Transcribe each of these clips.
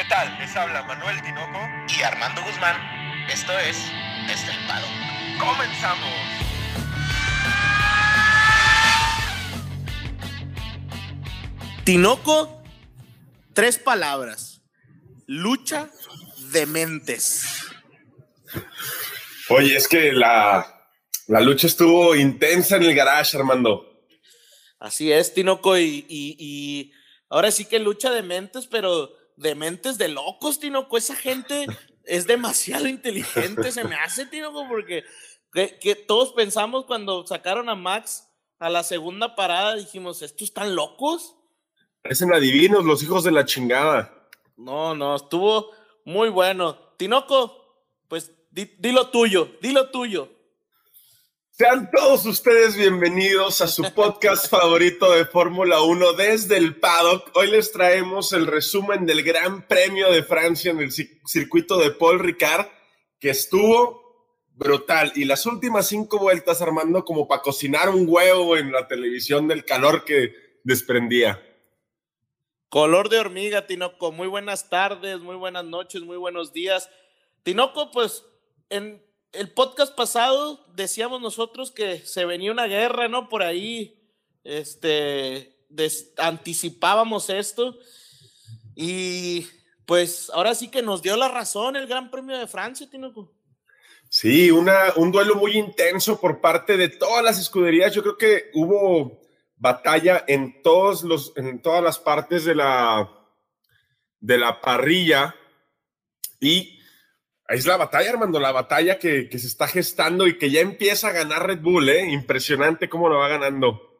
¿Qué tal? Les habla Manuel Tinoco y Armando Guzmán. Esto es Estelpado. ¡Comenzamos! Tinoco, tres palabras. Lucha de mentes. Oye, es que la, la lucha estuvo intensa en el garage, Armando. Así es, Tinoco, y, y, y ahora sí que lucha de mentes, pero de mentes de locos, Tinoco. Esa gente es demasiado inteligente, se me hace, Tinoco, porque que, que, todos pensamos cuando sacaron a Max a la segunda parada, dijimos, ¿estos están locos? Parecen adivinos los hijos de la chingada. No, no, estuvo muy bueno. Tinoco, pues di, di lo tuyo, di lo tuyo. Sean todos ustedes bienvenidos a su podcast favorito de Fórmula 1 desde el paddock. Hoy les traemos el resumen del Gran Premio de Francia en el circuito de Paul Ricard, que estuvo brutal. Y las últimas cinco vueltas, Armando, como para cocinar un huevo en la televisión del calor que desprendía. Color de hormiga, Tinoco. Muy buenas tardes, muy buenas noches, muy buenos días. Tinoco, pues en el podcast pasado decíamos nosotros que se venía una guerra, ¿no? Por ahí, este, anticipábamos esto y pues ahora sí que nos dio la razón el Gran Premio de Francia, Tinoco. Sí, una, un duelo muy intenso por parte de todas las escuderías. Yo creo que hubo batalla en, todos los, en todas las partes de la, de la parrilla y es la batalla, Armando, la batalla que, que, se está gestando y que ya empieza a ganar Red Bull, ¿eh? Impresionante cómo lo va ganando.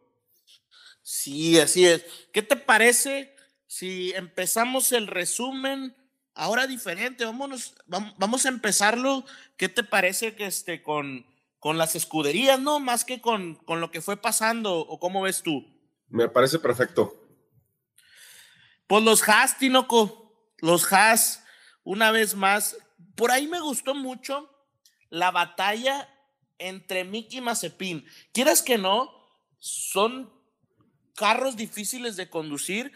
Sí, así es. ¿Qué te parece si empezamos el resumen ahora diferente? Vámonos, vamos a empezarlo. ¿Qué te parece que este, con, con las escuderías, no? Más que con, con lo que fue pasando, ¿o cómo ves tú? Me parece perfecto. Pues los Haas, Tinoco, los Haas, una vez más, por ahí me gustó mucho la batalla entre Mickey y Mazepin. Quieras que no, son carros difíciles de conducir,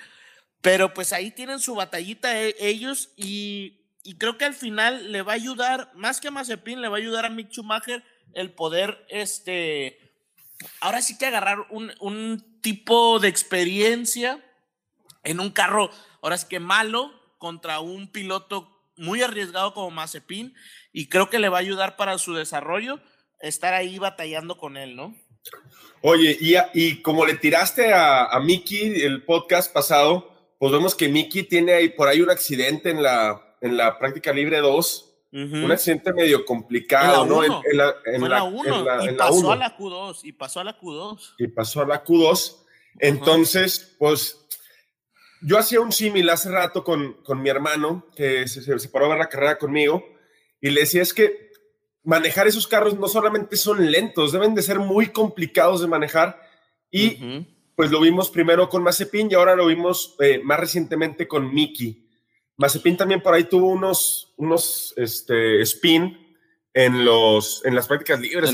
pero pues ahí tienen su batallita e, ellos y, creo que al final le va a ayudar, más que a Mazepin, le va a ayudar a Mick Schumacher el poder, este, ahora sí que agarrar un, un tipo de experiencia en un carro, ahora sí que malo, contra un piloto muy arriesgado como Mazepin y creo que le va a ayudar para su desarrollo estar ahí batallando con él, ¿no? Oye, y, y como le tiraste a, a Mickey el podcast pasado, pues vemos que Mickey tiene ahí por ahí un accidente en la, en la práctica libre 2. Un accidente medio complicado, ¿no? En, la, en la 1 y pasó a la Q2 y pasó a la Q2. Y pasó a la Q2. Entonces, pues yo hacía un símil hace rato con, con mi hermano, que se, se, paró a ver la carrera conmigo, y le decía, es que manejar esos carros no solamente son lentos, deben de ser muy complicados de manejar, y pues lo vimos primero con Mazepin y ahora lo vimos eh, más recientemente con Mickey. Mazepin también por ahí tuvo unos, unos este, spin en, los, en las prácticas libres,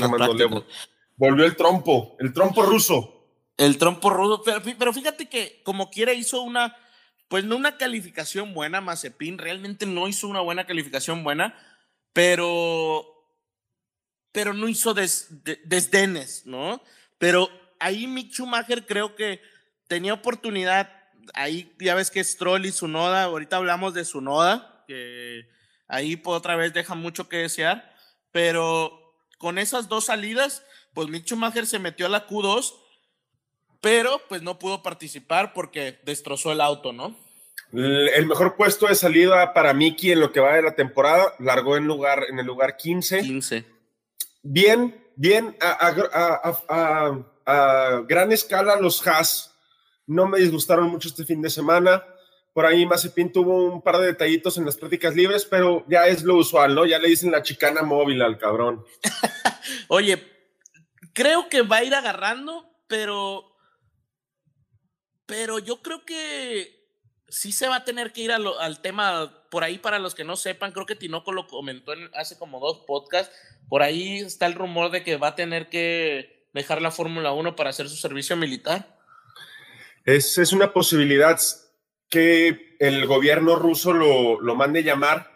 volvió el trompo, el trompo ruso. El trompo rudo, pero, pero, fíjate que como quiera hizo una, pues no una calificación buena, Mazepin, realmente no hizo una buena calificación buena, pero, pero no hizo des, desdenes, ¿no? Pero ahí Mick Schumacher creo que tenía oportunidad, ahí ya ves que Stroll y Sunoda, ahorita hablamos de Sunoda, que ahí otra vez deja mucho que desear, pero con esas dos salidas, pues Mick Schumacher se metió a la Q2 pero pues no pudo participar porque destrozó el auto, ¿no? El mejor puesto de salida para Miki en lo que va de la temporada, largó en, lugar, en el lugar 15. 15. Bien, bien, a, a, gran escala los Haas no me disgustaron mucho este fin de semana. Por ahí Mazepin tuvo un par de detallitos en las prácticas libres, pero ya es lo usual, ¿no? Ya le dicen la chicana móvil al cabrón. Oye, creo que va a ir agarrando, pero pero yo creo que sí se va a tener que ir al tema, por ahí para los que no sepan, creo que Tinoco lo comentó hace como dos podcasts, por ahí está el rumor de que va a tener que dejar la Fórmula 1 para hacer su servicio militar. Es, es una posibilidad que el gobierno ruso lo, lo mande llamar,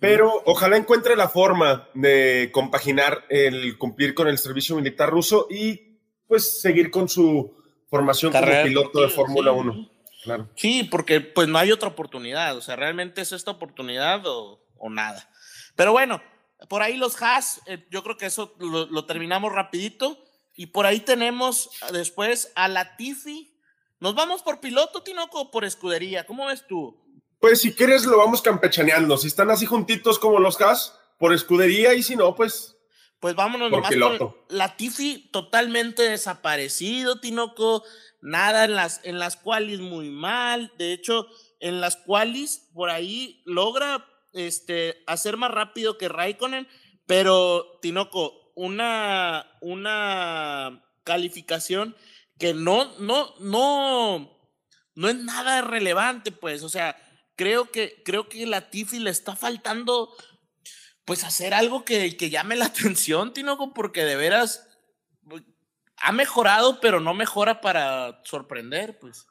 pero ojalá encuentre la forma de compaginar el cumplir con el servicio militar ruso y pues seguir con su formación como piloto de Fórmula 1. Claro. Sí, porque pues no hay otra oportunidad, o sea, realmente es esta oportunidad o, o nada. Pero bueno, por ahí los Haas, eh, yo creo que eso lo, lo, terminamos rapidito. Y por ahí tenemos después a Latifi. ¿Nos vamos por piloto, Tinoco, o por escudería? ¿Cómo ves tú? Pues si quieres lo vamos campechaneando. Si están así juntitos como los Haas, por escudería y si no, pues... Pues vámonos por nomás piloto. Latifi totalmente desaparecido, Tinoco. Nada en las, en las cuales muy mal. De hecho, en las cuales por ahí logra este, hacer más rápido que Raikkonen, pero Tinoco, una, una calificación que no, no, no, no es nada relevante, pues, o sea, creo que, creo que la Tifi le está faltando, pues, hacer algo que, que llame la atención, Tinoco, porque de veras ha mejorado, pero no mejora para sorprender, pues.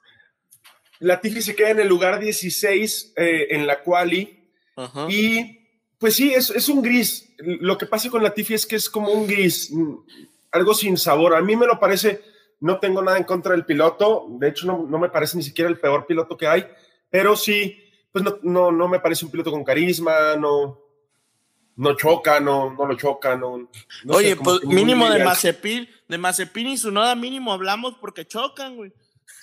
La Tifi se queda en el lugar 16 eh, en la quali y pues sí, es, es, un gris. Lo que pasa con la Tifi es que es como un gris, mm, algo sin sabor. A mí me lo parece, no tengo nada en contra del piloto, de hecho no, no me parece ni siquiera el peor piloto que hay, pero sí, pues no, no, no me parece un piloto con carisma, no, no choca, no, no lo choca, no. Oye, pues mínimo de Mazepin, de Mazepin y su noda mínimo hablamos porque chocan, güey.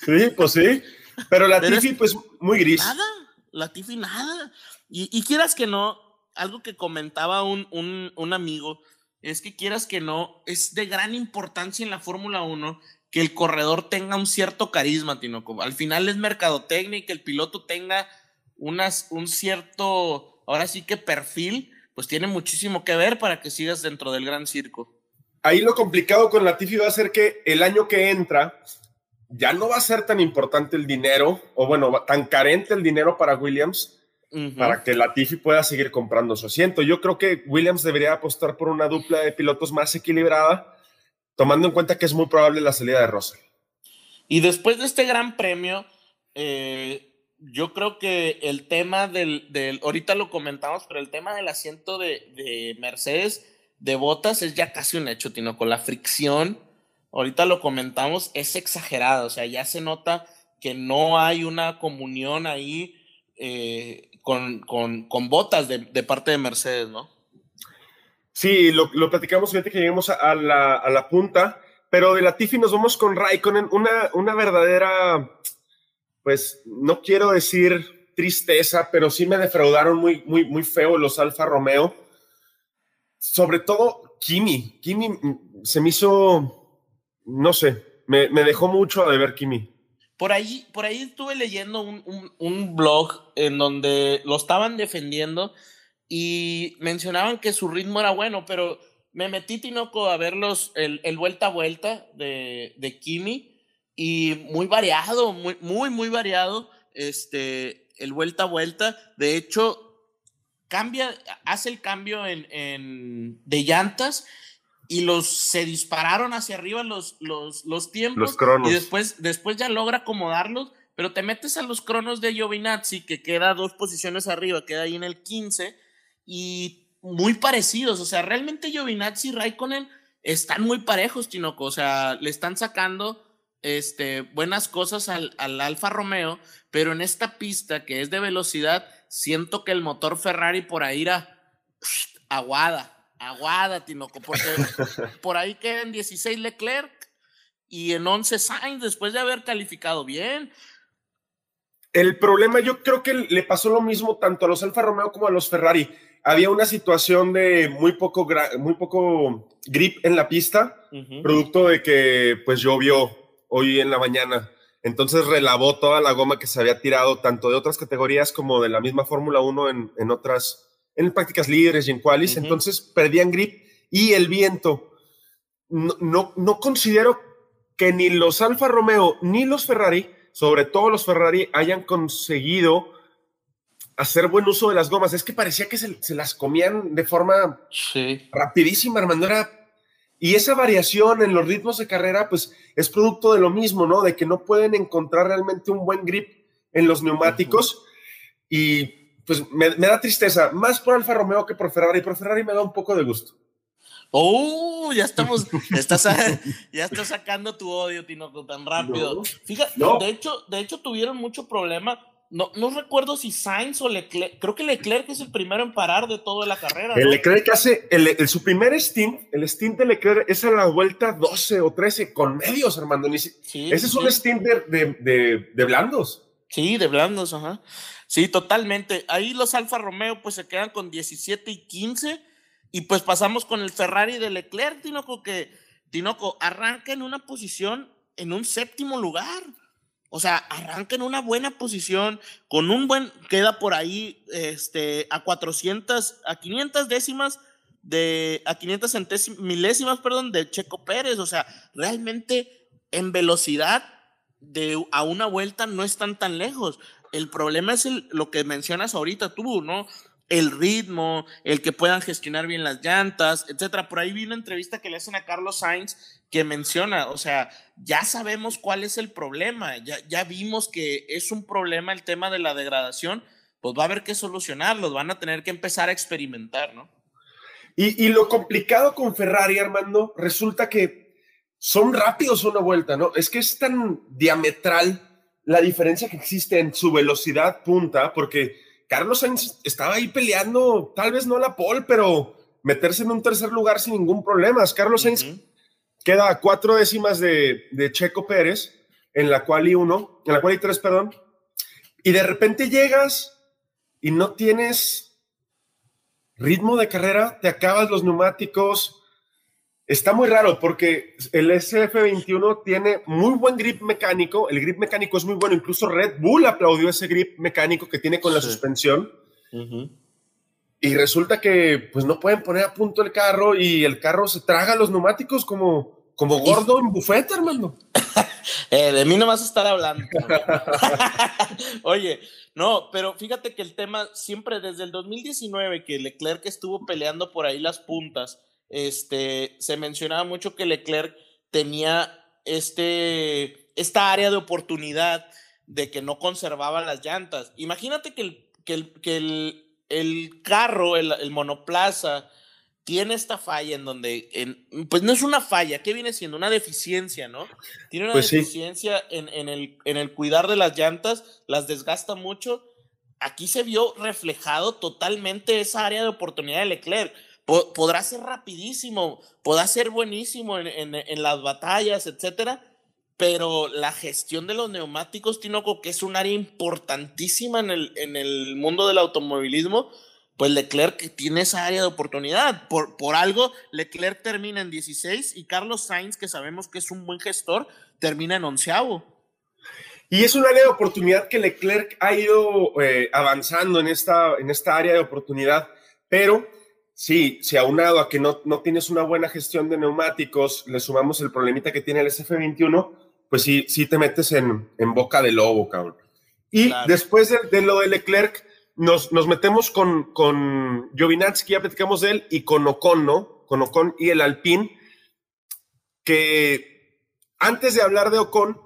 Sí, pues sí. Pero la Tifi, pues muy gris. Nada, la Tifi nada. Y, quieras que no, algo que comentaba un, un, amigo, es que quieras que no, es de gran importancia en la Fórmula 1 que el corredor tenga un cierto carisma, Tinoco. Al final es mercadotecnia y que el piloto tenga unas, un cierto, ahora sí que perfil, pues tiene muchísimo que ver para que sigas dentro del gran circo. Ahí lo complicado con la Tifi va a ser que el año que entra ya no va a ser tan importante el dinero, o bueno, tan carente el dinero para Williams, para que Latifi pueda seguir comprando su asiento. Yo creo que Williams debería apostar por una dupla de pilotos más equilibrada, tomando en cuenta que es muy probable la salida de Russell. Y después de este gran premio, eh, yo creo que el tema del, del, ahorita lo comentamos, pero el tema del asiento de, de Mercedes de botas es ya casi un hecho, Tino, con la fricción, ahorita lo comentamos, es exagerado, o sea, ya se nota que no hay una comunión ahí eh, con, con, con botas de, de, parte de Mercedes, ¿no? Sí, lo, lo platicamos fíjate que llegamos a, la, a, la, punta, pero de la Tiffy nos vamos con Raikkonen, una, una verdadera, pues no quiero decir tristeza, pero sí me defraudaron muy, muy, muy feo los Alfa Romeo. Sobre todo Kimi. Kimi se me hizo, no sé, me, dejó mucho de ver Kimi. Por ahí, por ahí estuve leyendo un, blog en donde lo estaban defendiendo y mencionaban que su ritmo era bueno, pero me metí Tinoco a verlos el, el vuelta a vuelta de, de, Kimi y muy variado, muy, muy, muy variado este, el vuelta a vuelta. De hecho, cambia, hace el cambio en, en de llantas y los se dispararon hacia arriba los, los, los tiempos y después, después ya logra acomodarlos, pero te metes a los cronos de Giovinazzi que queda dos posiciones arriba, queda ahí en el 15 y muy parecidos, o sea, realmente Giovinazzi y Raikkonen están muy parejos, Tinoco, o sea, le están sacando este, buenas cosas al, al Alfa Romeo, pero en esta pista que es de velocidad, siento que el motor Ferrari por ahí era aguada aguada, Tinoco, porque por ahí quedan 16 Leclerc y en 11 Sainz después de haber calificado bien. El problema yo creo que le pasó lo mismo tanto a los Alfa Romeo como a los Ferrari. Había una situación de muy poco, muy poco grip en la pista, producto de que pues llovió hoy en la mañana. Entonces relavó toda la goma que se había tirado tanto de otras categorías como de la misma Fórmula 1 en, en otras en prácticas líderes y en qualis, entonces perdían grip y el viento. No, no, considero que ni los Alfa Romeo ni los Ferrari, sobre todo los Ferrari, hayan conseguido hacer buen uso de las gomas. Es que parecía que se, las comían de forma rapidísima, Armando. Y esa variación en los ritmos de carrera, pues es producto de lo mismo, ¿no? De que no pueden encontrar realmente un buen grip en los neumáticos. y pues me, me da tristeza, más por Alfa Romeo que por Ferrari, por Ferrari me da un poco de gusto. Oh, ya estamos, estás, ya estás sacando tu odio, Tinoco, tan rápido. No, Fíjate, no. de hecho, de hecho tuvieron mucho problema. No, no recuerdo si Sainz o Leclerc, creo que Leclerc es el primero en parar de toda la carrera. El ¿no? Leclerc hace, el, el- su primer stint, el stint de Leclerc es a la vuelta 12 o 13 con medios, Armando. Sí, ese es un stint de, de, de- de blandos. Sí, de blandos, ajá. Sí, totalmente. Ahí los Alfa Romeo pues se quedan con 17 y 15 y pues pasamos con el Ferrari de Leclerc, Tinoco, que Tinoco arranca en una posición en un séptimo lugar. O sea, arranca en una buena posición, con un buen, queda por ahí este, a 400, a 500 décimas de, a 500 centésim- milésimas, perdón, de Checo Pérez. O sea, realmente en velocidad de a una vuelta no están tan lejos. El problema es lo que mencionas ahorita tú, ¿no? El ritmo, el que puedan gestionar bien las llantas, etcétera. Por ahí vi una entrevista que le hacen a Carlos Sainz que menciona, o sea, ya sabemos cuál es el problema, ya, vimos que es un problema el tema de la degradación, pues va a haber que solucionarlo, van a tener que empezar a experimentar, ¿no? Y, y lo complicado con Ferrari, Armando, resulta que son rápidos una vuelta, ¿no? Es que es tan diametral la diferencia que existe en su velocidad punta, porque Carlos Sainz estaba ahí peleando, tal vez no la pole, pero meterse en un tercer lugar sin ningún problema. Carlos Sainz queda a cuatro décimas de, de Checo Pérez, en la cual y uno, en la cual y tres, perdón, y de repente llegas y no tienes ritmo de carrera, te acabas los neumáticos. Está muy raro porque el SF21 tiene muy buen grip mecánico, el grip mecánico es muy bueno, incluso Red Bull aplaudió ese grip mecánico que tiene con la Sí. suspensión. Ujú. Y resulta que pues no pueden poner a punto el carro y el carro se traga los neumáticos como, como gordo en bufeta, hermano. Eh, de mí no vas a estar hablando. Oye, no, pero fíjate que el tema siempre desde el 2019 que Leclerc estuvo peleando por ahí las puntas, este, se mencionaba mucho que Leclerc tenía este, esta área de oportunidad de que no conservaba las llantas. Imagínate que el, que el, que el, el carro, el, el monoplaza, tiene esta falla en donde, en, pues no es una falla, ¿qué viene siendo? Una deficiencia, ¿no? Tiene una Pues sí. deficiencia en, en el, en el cuidar de las llantas, las desgasta mucho. Aquí se vio reflejado totalmente esa área de oportunidad de Leclerc. Po- podrá ser rapidísimo, podrá ser buenísimo en, en- en las batallas, etcétera, pero la gestión de los neumáticos, Tinoco, que es un área importantísima en el, en el mundo del automovilismo, pues Leclerc tiene esa área de oportunidad. Por, por algo, Leclerc termina en 16 y Carlos Sainz, que sabemos que es un buen gestor, termina en onceavo. Y es un área de oportunidad que Leclerc ha ido eh, avanzando en esta, en esta área de oportunidad, pero sí, si aunado a que no, no tienes una buena gestión de neumáticos, le sumamos el problemita que tiene el SF21, pues sí, sí te metes en, en boca de lobo, cabrón. Y Claro. después de, de lo de Leclerc, nos, nos metemos con, con Giovinazzi, ya platicamos de él, y con Ocon, ¿no? Con Ocon y el Alpine, que antes de hablar de Ocon,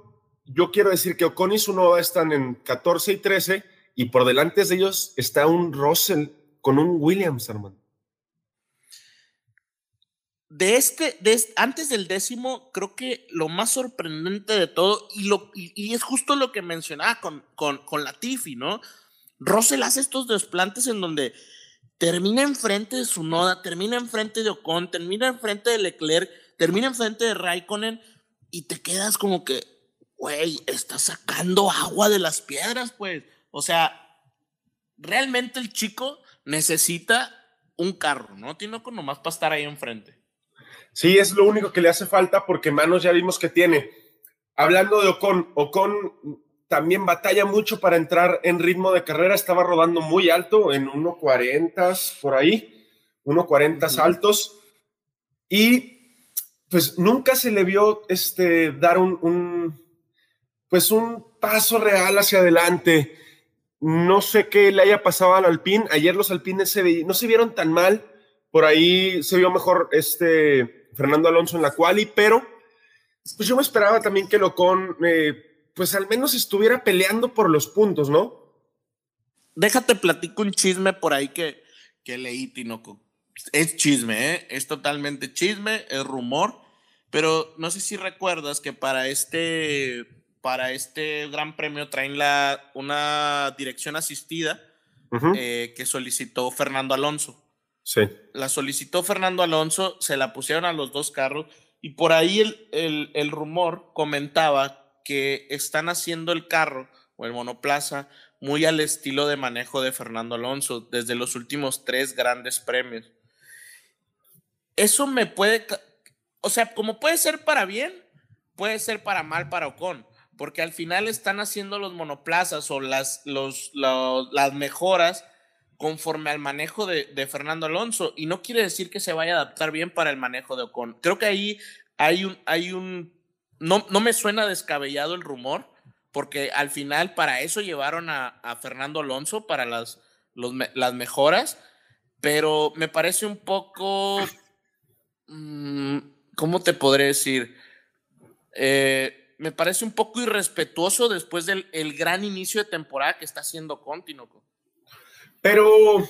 yo quiero decir que Ocon y su Nova están en 14 y 13 y por delante de ellos está un Russell con un Williams, hermano. De este, antes del décimo, creo que lo más sorprendente de todo, y, lo, y, es justo lo que mencionaba con, con Latifi, ¿no? Russell hace estos desplantes en donde termina enfrente de su noda, termina enfrente de Ocon, termina enfrente de Leclerc, termina enfrente de Raikkonen, y te quedas como que, güey, está sacando agua de las piedras, pues. O sea, realmente el chico necesita un carro, ¿no? Tiene que nomás para estar ahí enfrente. Sí, es lo único que le hace falta porque manos ya vimos que tiene. Hablando de Ocon, Ocon también batalla mucho para entrar en ritmo de carrera, estaba rodando muy alto, en 1.40 por ahí, 1.40 Ujú. altos, y pues nunca se le vio este, dar un, un, pues un paso real hacia adelante. No sé qué le haya pasado al Alpine. Ayer los Alpines se vi- no se vieron tan mal. Por ahí se vio mejor este Fernando Alonso en la quali, pero pues yo me esperaba también que Locón, eh, pues al menos estuviera peleando por los puntos, ¿no? déjate platico un chisme por ahí que, que leí, Tinoco. Es chisme, ¿eh? Es totalmente chisme, es rumor, pero no sé si recuerdas que para este, para este gran premio traen la, una dirección asistida eh, que solicitó Fernando Alonso. La solicitó Fernando Alonso, se la pusieron a los dos carros y por ahí el, el, el rumor comentaba que están haciendo el carro o el monoplaza muy al estilo de manejo de Fernando Alonso desde los últimos tres grandes premios. Eso me puede, o sea, como puede ser para bien, puede ser para mal para Ocon, porque al final están haciendo los monoplazas o las, los, las mejoras conforme al manejo de, Fernando Alonso y no quiere decir que se vaya a adaptar bien para el manejo de Ocon. Creo que ahí hay un, hay un, no, no me suena descabellado el rumor, porque al final para eso llevaron a, Fernando Alonso, para las, los, las mejoras, pero me parece un poco, mmm, ¿cómo te podré decir? Eh, me parece un poco irrespetuoso después del el gran inicio de temporada que está haciendo Contino. Pero,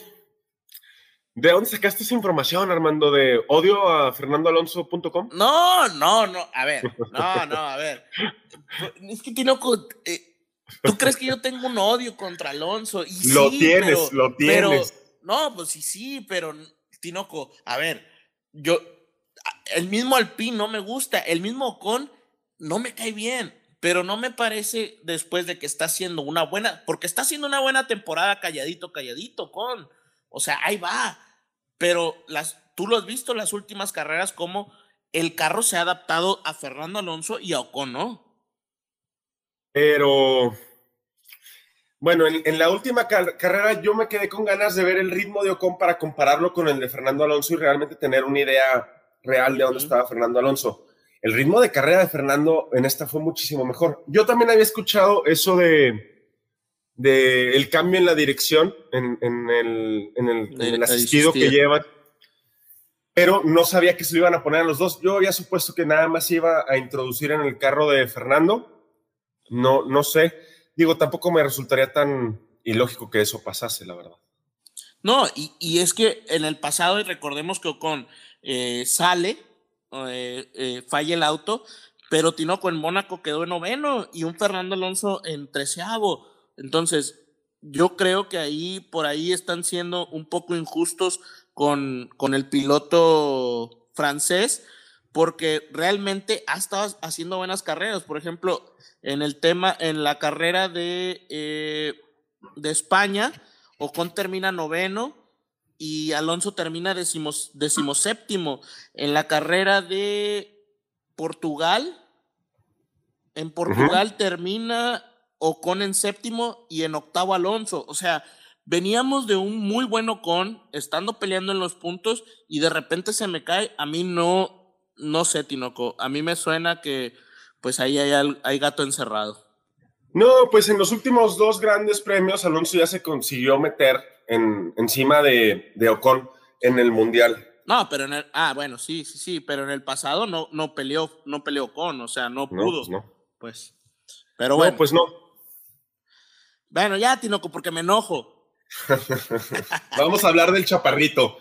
¿de dónde sacaste esa información, Armando? ¿De odio a fernandoalonso.com? No, no, no. A ver, no, no, a ver. Es que Tinoco, eh, ¿tú crees que yo tengo un odio contra Alonso? Y lo sí, tienes, pero, lo tienes. Pero, no, pues sí, sí, pero Tinoco, a ver, yo, el mismo Alpine no me gusta, el mismo Ocon no me cae bien pero no me parece después de que está haciendo una buena, porque está haciendo una buena temporada calladito, calladito, con, o sea, ahí va, pero las, tú lo has visto las últimas carreras como el carro se ha adaptado a Fernando Alonso y a Ocon, ¿no? Pero, bueno, en, en la última car carrera yo me quedé con ganas de ver el ritmo de Ocon para compararlo con el de Fernando Alonso y realmente tener una idea real de dónde estaba Fernando Alonso el ritmo de carrera de Fernando en esta fue muchísimo mejor. Yo también había escuchado eso de, de el cambio en la dirección, en, en el, en el, en el asistido que llevan, pero no sabía que se lo iban a poner a los dos. Yo había supuesto que nada más iba a introducir en el carro de Fernando. No, no sé. Digo, tampoco me resultaría tan ilógico que eso pasase, la verdad. No, y, y es que en el pasado, y recordemos que Ocon eh, sale eh, eh, falla el auto, pero Tinoco en Mónaco quedó en noveno y un Fernando Alonso en treceavo. Entonces, yo creo que ahí, por ahí están siendo un poco injustos con, con el piloto francés, porque realmente ha estado haciendo buenas carreras. Por ejemplo, en el tema, en la carrera de, eh, de España, Ocon termina noveno, y Alonso termina decimos, decimoséptimo en la carrera de Portugal. En Portugal uh -huh. termina Ocon en séptimo y en octavo Alonso. O sea, veníamos de un muy buen Ocon, estando peleando en los puntos y de repente se me cae. A mí no, no sé, Tinoco. A mí me suena que pues ahí hay, hay gato encerrado. No, pues en los últimos dos grandes premios Alonso ya se consiguió meter en, encima de, de, Ocon en el Mundial. No, pero en el, ah, bueno, sí, sí, sí, pero en el pasado no, no peleó, no peleó Ocon, o sea, no pudo. No, pues, no. pues pero bueno. No, pues no. Bueno, ya, Tinoco, porque me enojo. Vamos a hablar del chaparrito.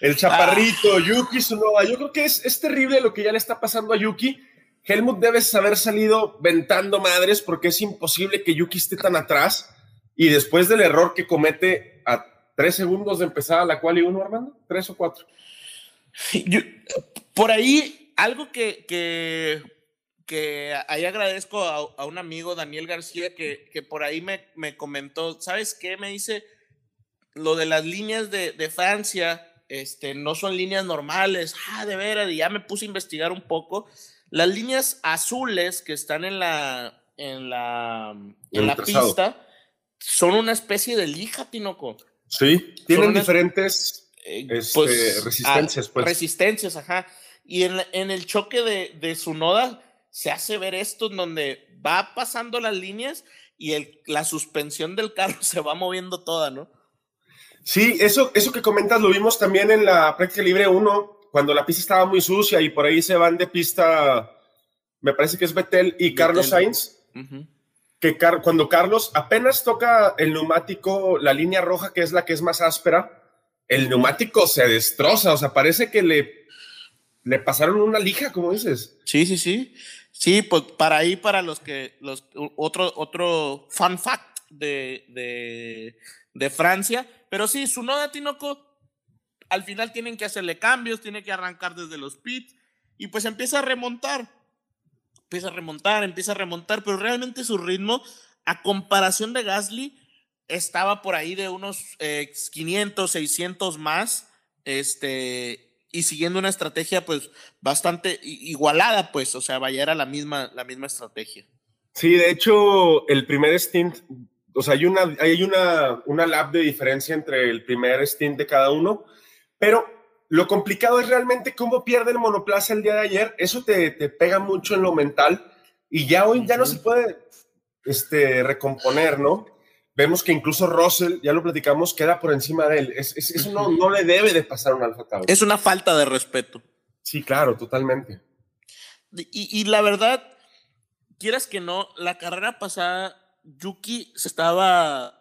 El chaparrito, ah. Yuki Tsunoda. Yo creo que es, es terrible lo que ya le está pasando a Yuki. Helmut debes haber salido ventando madres porque es imposible que Yuki esté tan atrás y después del error que comete a tres segundos de empezar la cual y uno, Armando, tres o cuatro. Yo, por ahí, algo que, que, que ahí agradezco a, a, un amigo, Daniel García, que, que por ahí me, me, comentó, ¿sabes qué? Me dice, lo de las líneas de, de Francia este, no son líneas normales. Ah, de veras, y ya me puse a investigar un poco. Las líneas azules que están en la, en la, en la pista son una especie de lija, Tinoco. Sí, tienen diferentes eh, este, pues, resistencias. Pues. Resistencias, ajá. Y en, en el choque de, de su noda se hace ver esto en donde va pasando las líneas y el, la suspensión del carro se va moviendo toda, ¿no? Sí, eso, eso que comentas lo vimos también en la práctica libre 1, cuando la pista estaba muy sucia y por ahí se van de pista, me parece que es Betel y Betel. Carlos Sainz. Uh -huh que cuando Carlos apenas toca el neumático, la línea roja, que es la que es más áspera, el neumático se destroza, o sea, parece que le, le pasaron una lija, como dices. Sí, sí, sí. Sí, pues para ahí, para los que, los, otro, otro fun fact de, de, de Francia, pero sí, su noda Tinoco, al final tienen que hacerle cambios, tiene que arrancar desde los pits y pues empieza a remontar, empieza a remontar, empieza a remontar, pero realmente su ritmo, a comparación de Gasly, estaba por ahí de unos 500, eh, 600 más, este, y siguiendo una estrategia pues bastante igualada, pues, o sea, vaya, era la misma, la misma estrategia. Sí, de hecho, el primer stint, o sea, hay una, hay una, una lap de diferencia entre el primer stint de cada uno, pero lo complicado es realmente cómo pierde el monoplaza el día de ayer, eso te, te pega mucho en lo mental y ya hoy ya no se puede este, recomponer, ¿no? vemos que incluso Russell, ya lo platicamos, queda por encima de él. Es, eso no, no, le debe de pasar a un Alfa Tauri. Es una falta de respeto. Sí, claro, totalmente. Y, y, la verdad, quieras que no, la carrera pasada, Yuki se estaba...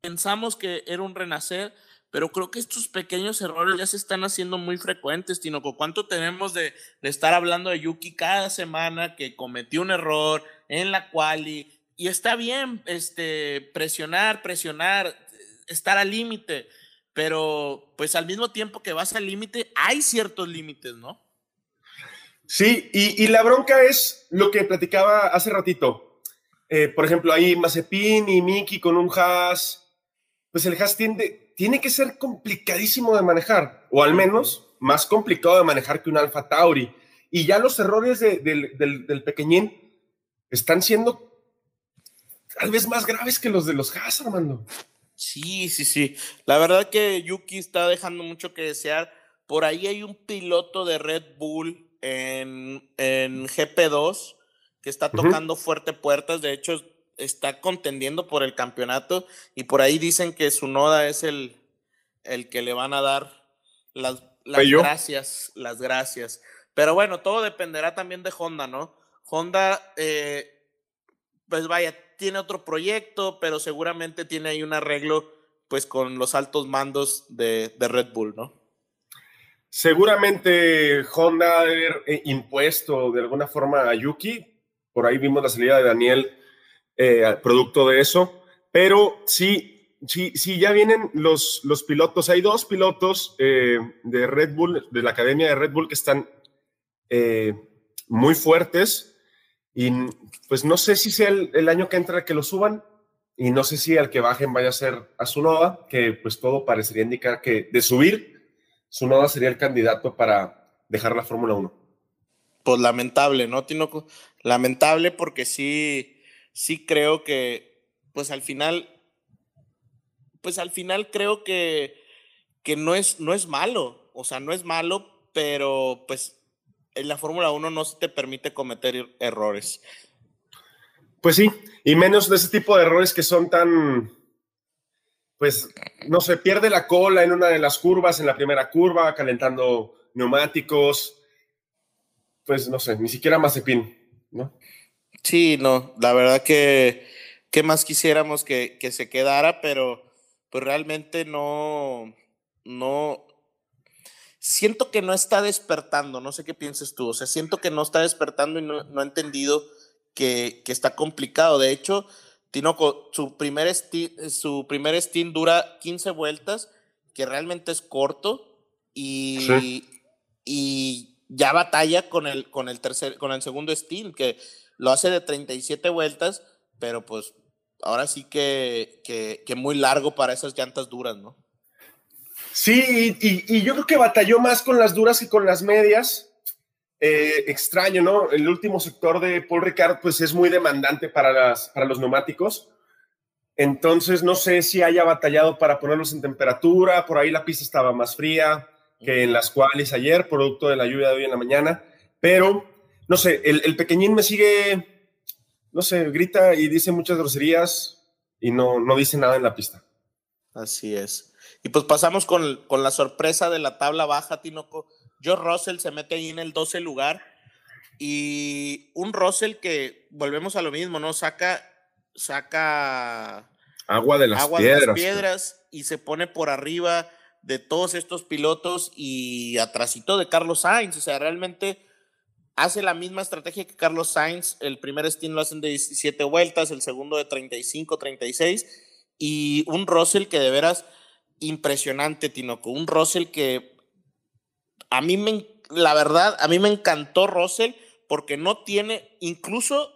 Pensamos que era un renacer, pero creo que estos pequeños errores ya se están haciendo muy frecuentes, Tinoco. ¿Cuánto tenemos de, estar hablando de Yuki cada semana que cometió un error en la quali, y está bien este, presionar, presionar, estar al límite, pero pues al mismo tiempo que vas al límite, hay ciertos límites, ¿no? Sí, y, la bronca es lo que platicaba hace ratito. Eh, por ejemplo, ahí Mazepin y Miki con un Haas. Pues el Haas tiende, tiene que ser complicadísimo de manejar, o al menos más complicado de manejar que un Alfa Tauri. Y ya los errores del, del pequeñín están siendo tal vez más graves que los de los Haas, Armando. Sí, sí, sí. La verdad que Yuki está dejando mucho que desear. Por ahí hay un piloto de Red Bull en, en GP2 que está tocando fuerte puertas. De hecho, está contendiendo por el campeonato y por ahí dicen que su noda es el, el que le van a dar las, las gracias, las gracias. Pero bueno, todo dependerá también de Honda, ¿no? Honda, eh, pues vaya, tiene otro proyecto, pero seguramente tiene ahí un arreglo pues con los altos mandos de, Red Bull, ¿no? Seguramente Honda haber eh, impuesto de alguna forma a Yuki, por ahí vimos la salida de Daniel, eh, producto de eso, pero sí, sí, sí, ya vienen los, los pilotos, hay dos pilotos eh, de Red Bull, de la Academia de Red Bull que están muy fuertes, y pues no sé si sea el, año que entra que lo suban y no sé si al que bajen vaya a ser a Sunoda, que pues todo parecería indicar que de subir, Sunoda sería el candidato para dejar la Fórmula 1. Pues lamentable, ¿no, Tinoco? Lamentable porque sí, sí creo que, pues al final, pues al final creo que, que no, es, no es malo, o sea, no es malo, pero pues en la Fórmula 1 no se te permite cometer er, errores. Pues sí, y menos de ese tipo de errores que son tan, pues, no se pierde la cola en una de las curvas, en la primera curva, calentando neumáticos, pues, no sé, ni siquiera Mazepin, ¿no? Sí, no, la verdad que, ¿qué más quisiéramos que, que se quedara? Pero, pues realmente no, no, siento que no está despertando, no sé qué pienses tú, o sea, siento que no está despertando y no, no ha entendido que, que, está complicado. De hecho, Tinoco, su primer, su primer dura 15 vueltas, que realmente es corto, y, y ya batalla con el, con, el tercer, con el segundo stint, que lo hace de 37 vueltas, pero pues ahora sí que, que, muy largo para esas llantas duras, ¿no? Sí, y, yo creo que batalló más con las duras que con las medias. Eh, extraño, ¿no? El último sector de Paul Ricard, pues es muy demandante para, las, para los neumáticos. Entonces, no sé si haya batallado para ponerlos en temperatura. Por ahí la pista estaba más fría que en las cuales ayer, producto de la lluvia de hoy en la mañana. Pero, no sé, el, el pequeñín me sigue, no sé, grita y dice muchas groserías y no, no dice nada en la pista. Así es. Y pues pasamos con, con la sorpresa de la tabla baja, Tinoco. Joe Russell se mete ahí en el 12 lugar Y un Russell que, volvemos a lo mismo, ¿no? Saca, saca agua de las agua piedras. de las piedras y se pone por arriba de todos estos pilotos y atrasito de Carlos Sainz. O sea, realmente hace la misma estrategia que Carlos Sainz. El primer stint lo hacen de 17 vueltas, el segundo de 35, 36. Y un Russell que de veras impresionante, Tinoco. Un Russell que a mí me, la verdad, a mí me encantó Russell porque no tiene, incluso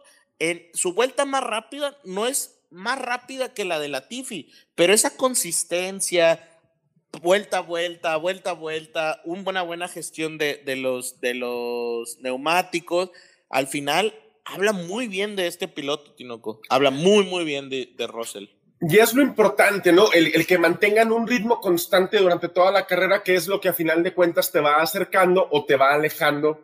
su vuelta más rápida, no es más rápida que la de la Tiffy, pero esa consistencia, vuelta vuelta, vuelta vuelta, una buena, buena gestión de, de, los, de los neumáticos, al final habla muy bien de este piloto, Tinoco. Habla muy, muy bien de, de Russell. Y es lo importante, ¿no? El, el, que mantengan un ritmo constante durante toda la carrera, que es lo que a final de cuentas te va acercando o te va alejando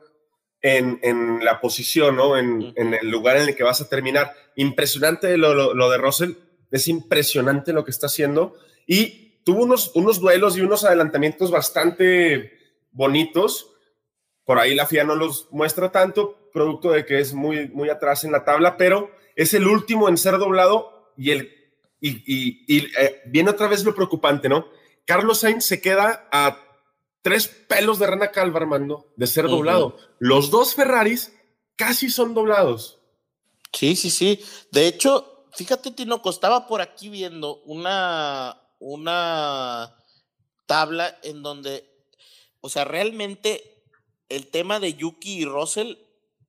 en, en la posición, ¿no? En, en, el lugar en el que vas a terminar. Impresionante lo, lo, lo, de Russell, es impresionante lo que está haciendo. Y tuvo unos, unos duelos y unos adelantamientos bastante bonitos. Por ahí la FIA no los muestra tanto, producto de que es muy, muy atrás en la tabla, pero es el último en ser doblado y el y, y, y eh, viene otra vez lo preocupante, ¿no? Carlos Sainz se queda a tres pelos de rana calva, Armando, de ser uh -huh. doblado. Los dos Ferraris casi son doblados. Sí, sí, sí. De hecho, fíjate, Tino, estaba por aquí viendo una, una tabla en donde, o sea, realmente el tema de Yuki y Russell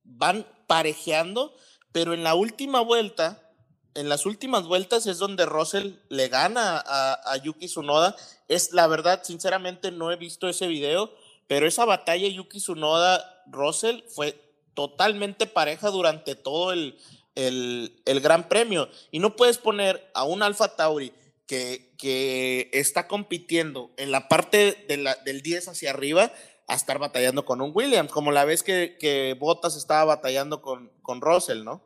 van parejeando, pero en la última vuelta en las últimas vueltas es donde Russell le gana a, a, Yuki Tsunoda. Es la verdad, sinceramente no he visto ese video, pero esa batalla Yuki Tsunoda-Russell fue totalmente pareja durante todo el, el, el, Gran Premio. Y no puedes poner a un Alfa Tauri que, que está compitiendo en la parte del 10 hacia arriba a estar batallando con un Williams, como la vez que, que Bottas estaba batallando con, con Russell, ¿no?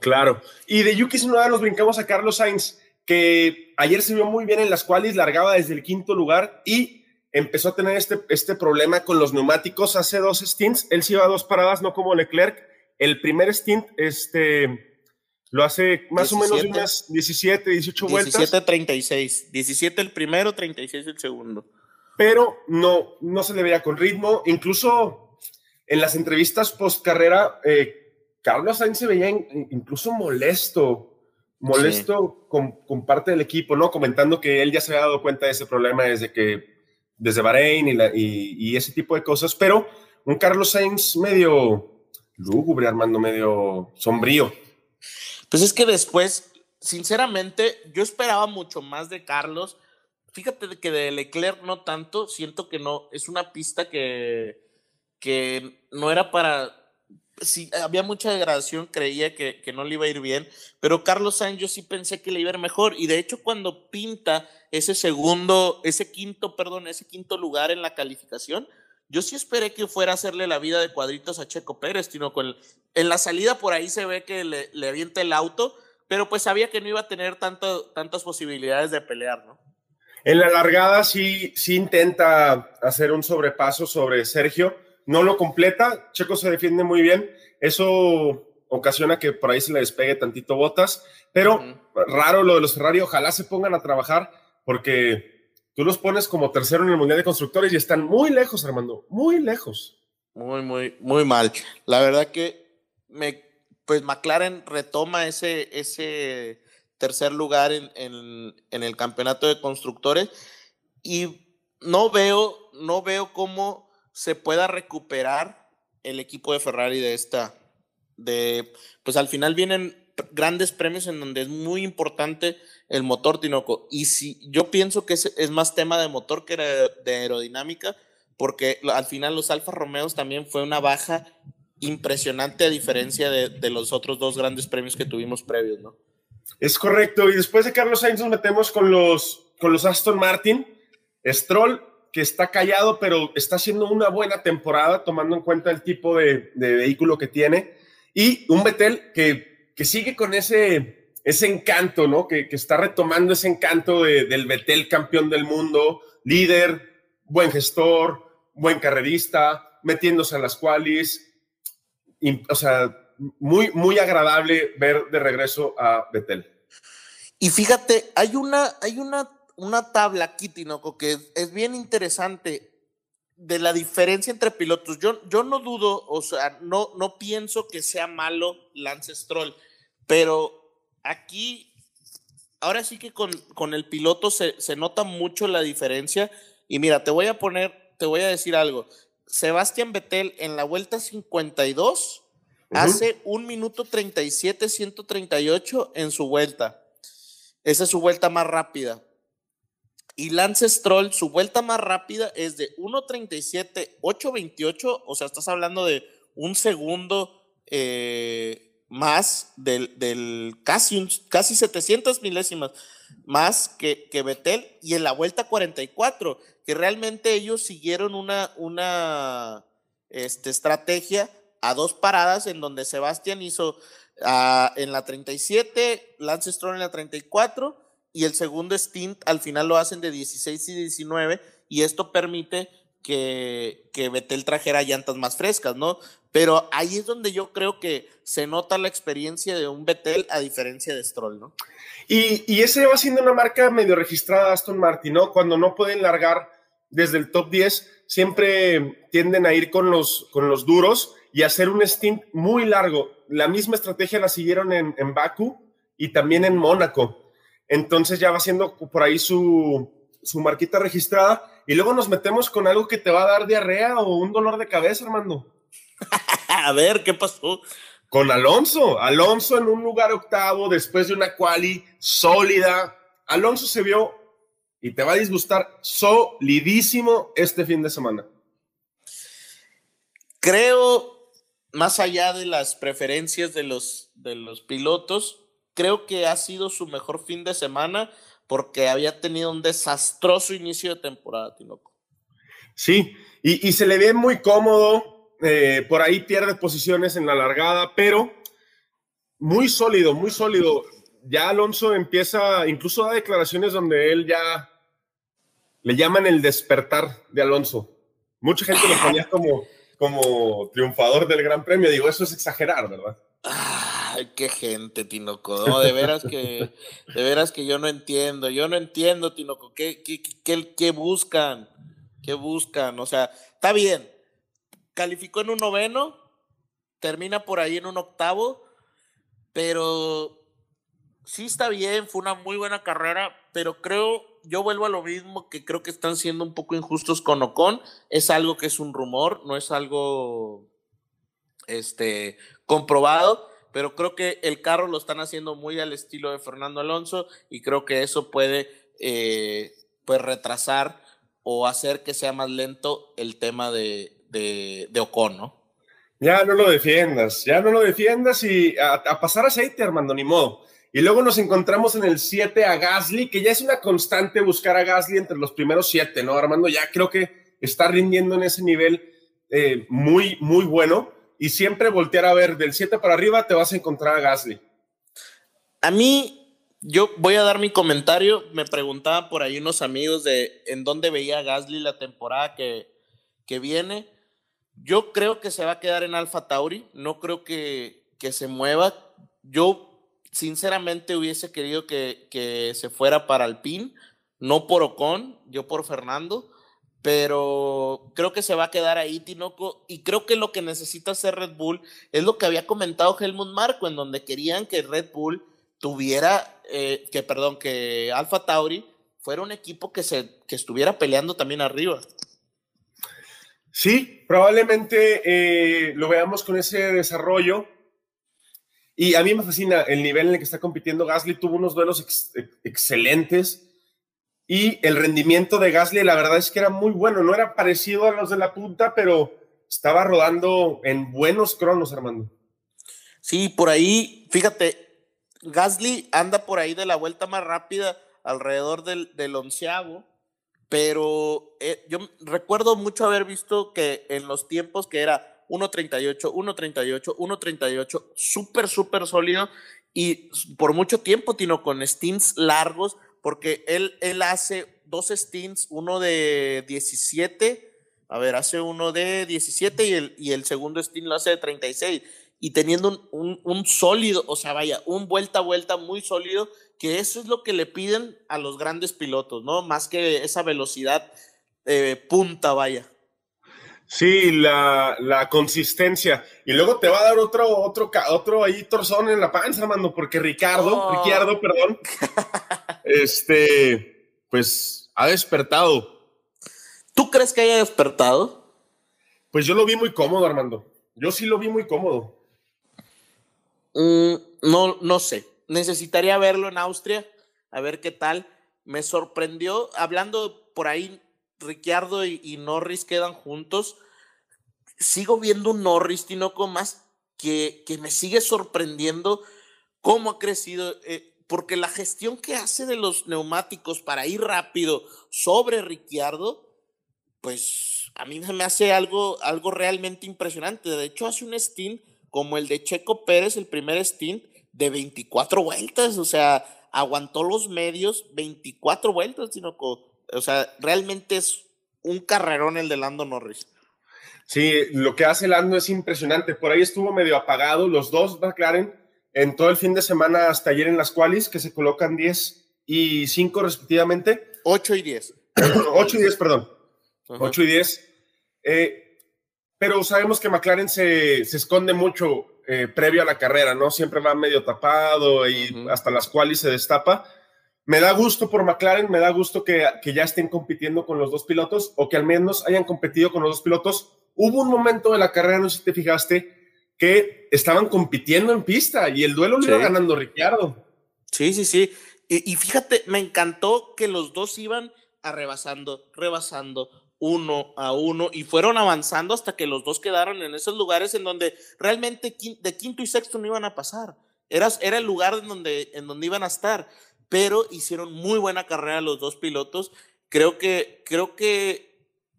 Claro. Y de Yuki Tsunoda nos brincamos a Carlos Sainz, que ayer se vio muy bien en las cuales largaba desde el quinto lugar y empezó a tener este, este problema con los neumáticos hace dos stints. Él se iba a dos paradas, no como Leclerc. El primer stint, este, lo hace más 17, o menos unas 17, 18 vueltas. 17, 36. 17 el primero, 36 el segundo. Pero no, no se le veía con ritmo. Incluso en las entrevistas post carrera, eh, Carlos Sainz se veía incluso molesto, molesto sí. con, con, parte del equipo, ¿no? Comentando que él ya se había dado cuenta de ese problema desde que, desde Bahrein y, la, y, y ese tipo de cosas, pero un Carlos Sainz medio lúgubre, Armando, medio sombrío. Pues es que después, sinceramente, yo esperaba mucho más de Carlos. Fíjate que de Leclerc no tanto, siento que no, es una pista que, que no era para sí, había mucha degradación, creía que, que, no le iba a ir bien, pero Carlos Sainz yo sí pensé que le iba a ir mejor y de hecho cuando pinta ese segundo, ese quinto, perdón, ese quinto lugar en la calificación, yo sí esperé que fuera a hacerle la vida de cuadritos a Checo Pérez, sino con el, en la salida por ahí se ve que le, le avienta el auto, pero pues sabía que no iba a tener tanto, tantas posibilidades de pelear, ¿no? En la largada sí, sí intenta hacer un sobrepaso sobre Sergio, no lo completa, Checo se defiende muy bien, eso ocasiona que por ahí se le despegue tantito botas, pero uh -huh. raro lo de los Ferrari, ojalá se pongan a trabajar porque tú los pones como tercero en el Mundial de Constructores y están muy lejos, Armando, muy lejos. Muy, muy, muy mal. La verdad que me, pues McLaren retoma ese, ese tercer lugar en, en, en el campeonato de constructores y no veo, no veo cómo se pueda recuperar el equipo de Ferrari de esta, de, pues al final vienen grandes premios en donde es muy importante el motor Tinoco. Y si yo pienso que es, más tema de motor que de aerodinámica, porque al final los Alfa Romeos también fue una baja impresionante a diferencia de, de, los otros dos grandes premios que tuvimos previos, ¿no? Es correcto. Y después de Carlos Sainz nos metemos con los, con los Aston Martin. Stroll que está callado, pero está haciendo una buena temporada, tomando en cuenta el tipo de, de vehículo que tiene. Y un Betel que, que sigue con ese, ese encanto, ¿no? Que, que está retomando ese encanto de, del Betel campeón del mundo, líder, buen gestor, buen carrerista, metiéndose a las qualis. o sea, muy, muy agradable ver de regreso a Betel. Y fíjate, hay una, hay una, una tabla aquí, Tinoco, que es, bien interesante de la diferencia entre pilotos. Yo, yo no dudo, o sea, no, no pienso que sea malo Lance Stroll, pero aquí, ahora sí que con, con el piloto se, se nota mucho la diferencia. Y mira, te voy a poner, te voy a decir algo. Sebastián Vettel en la vuelta 52 hace un minuto 37, 138 en su vuelta. Esa es su vuelta más rápida. Y Lance Stroll, su vuelta más rápida es de 1.37, 8.28, o sea, estás hablando de un segundo eh, más del, del, casi, casi 700 milésimas más que, que Betel y en la vuelta 44, que realmente ellos siguieron una, una este, estrategia a dos paradas en donde Sebastián hizo uh, en la 37, Lance Stroll en la 34 y el segundo stint al final lo hacen de 16 y 19 y esto permite que, que Betel trajera llantas más frescas, ¿no? Pero ahí es donde yo creo que se nota la experiencia de un Betel a diferencia de Stroll, ¿no? Y, y ese va siendo una marca medio registrada Aston Martin, ¿no? Cuando no pueden largar desde el top 10, siempre tienden a ir con los, con los duros y hacer un stint muy largo. La misma estrategia la siguieron en, en Baku y también en Mónaco. Entonces ya va siendo por ahí su, su marquita registrada y luego nos metemos con algo que te va a dar diarrea o un dolor de cabeza, Armando. a ver, ¿qué pasó? Con Alonso. Alonso en un lugar octavo después de una quali sólida. Alonso se vio y te va a disgustar solidísimo este fin de semana. Creo más allá de las preferencias de los, de los pilotos, creo que ha sido su mejor fin de semana porque había tenido un desastroso inicio de temporada, Tinoco. Sí, y, se le ve muy cómodo, eh, por ahí pierde posiciones en la largada, pero muy sólido, muy sólido. Ya Alonso empieza, incluso da declaraciones donde él ya le llaman el despertar de Alonso. Mucha gente lo ponía como como triunfador del Gran Premio. Digo, eso es exagerar, ¿verdad? Ay, qué gente, Tinoco. No, de veras que, de veras que yo no entiendo. Yo no entiendo, Tinoco. ¿Qué, qué, qué, qué buscan? ¿Qué buscan? O sea, está bien. Calificó en un noveno, termina por ahí en un octavo, pero sí está bien, fue una muy buena carrera, pero creo yo vuelvo a lo mismo que creo que están siendo un poco injustos con Ocon. Es algo que es un rumor, no es algo este, comprobado, pero creo que el carro lo están haciendo muy al estilo de Fernando Alonso y creo que eso puede eh, pues retrasar o hacer que sea más lento el tema de, de, Ocon, ¿no? Ya no lo defiendas, ya no lo defiendas y a, a pasar aceite, Armando, ni modo. Y luego nos encontramos en el 7 a Gasly, que ya es una constante buscar a Gasly entre los primeros 7, ¿no? Armando ya creo que está rindiendo en ese nivel eh, muy, muy bueno. Y siempre voltear a ver del 7 para arriba te vas a encontrar a Gasly. A mí, yo voy a dar mi comentario. Me preguntaban por ahí unos amigos de en dónde veía Gasly la temporada que, que viene. Yo creo que se va a quedar en Alfa Tauri. No creo que, que se mueva. Yo sinceramente hubiese querido que, se fuera para Alpine, no por Ocon, yo por Fernando, pero creo que se va a quedar ahí Tinoco y creo que lo que necesita hacer Red Bull es lo que había comentado Helmut Marco, en donde querían que Red Bull tuviera, eh, que perdón, que Alfa Tauri fuera un equipo que, se, que estuviera peleando también arriba. Sí, probablemente eh, lo veamos con ese desarrollo. Y a mí me fascina el nivel en el que está compitiendo Gasly. Tuvo unos duelos excelentes. Y el rendimiento de Gasly, la verdad es que era muy bueno. No era parecido a los de la punta, pero estaba rodando en buenos cronos, Armando. Sí, por ahí, fíjate, Gasly anda por ahí de la vuelta más rápida alrededor del, del onceavo, pero eh, yo recuerdo mucho haber visto que en los tiempos que era 1.38, 1.38, 1.38, súper, súper sólido y por mucho tiempo, Tino, con stints largos, porque él, él hace dos stints, uno de 17 A ver, hace uno de 17 y el, y el segundo stint lo hace de 36. Y teniendo un, un, sólido, o sea, vaya, un vuelta a vuelta muy sólido, que eso es lo que le piden a los grandes pilotos, ¿no? Más que esa velocidad eh, punta, vaya. Sí, la, la, consistencia. Y luego te va a dar otro, otro, otro ahí torzón en la panza, Armando, porque Ricardo, Oh. Ricardo, perdón, este, pues ha despertado. ¿Tú crees que haya despertado? Pues yo lo vi muy cómodo, Armando. Yo sí lo vi muy cómodo. Mm, no, no sé. Necesitaría verlo en Austria, a ver qué tal. Me sorprendió, hablando por ahí, Ricciardo y, Norris quedan juntos. Sigo viendo un Norris, Tinoco, más que, que me sigue sorprendiendo cómo ha crecido. eh, porque la gestión que hace de los neumáticos para ir rápido sobre Ricciardo, pues a mí me hace algo, algo realmente impresionante. De hecho, hace un stint como el de Checo Pérez, el primer stint, de 24 vueltas. O sea, aguantó los medios 24 vueltas, Tinoco. O sea, realmente es un carrerón el de Lando Norris. Sí, lo que hace Lando es impresionante. Por ahí estuvo medio apagado los dos McLaren en todo el fin de semana hasta ayer en las qualis, que se colocan 10 y 5 respectivamente. 8 y 10. 8 y 10, perdón. Ajá. 8 y 10. Eh, pero sabemos que McLaren se, se esconde mucho eh, previo a la carrera, ¿no? Siempre va medio tapado y hasta las qualis se destapa. Me da gusto por McLaren, me da gusto que, que ya estén compitiendo con los dos pilotos o que al menos hayan competido con los dos pilotos. Hubo un momento de la carrera, no sé si te fijaste, que estaban compitiendo en pista y el duelo lo Sí. iba ganando Ricciardo. Sí, sí, sí. Y, y fíjate, me encantó que los dos iban arrebasando, rebasando, uno a uno, y fueron avanzando hasta que los dos quedaron en esos lugares en donde realmente de quinto y sexto no iban a pasar. Era, era el lugar en donde, en donde iban a estar, pero hicieron muy buena carrera los dos pilotos. Creo que, creo que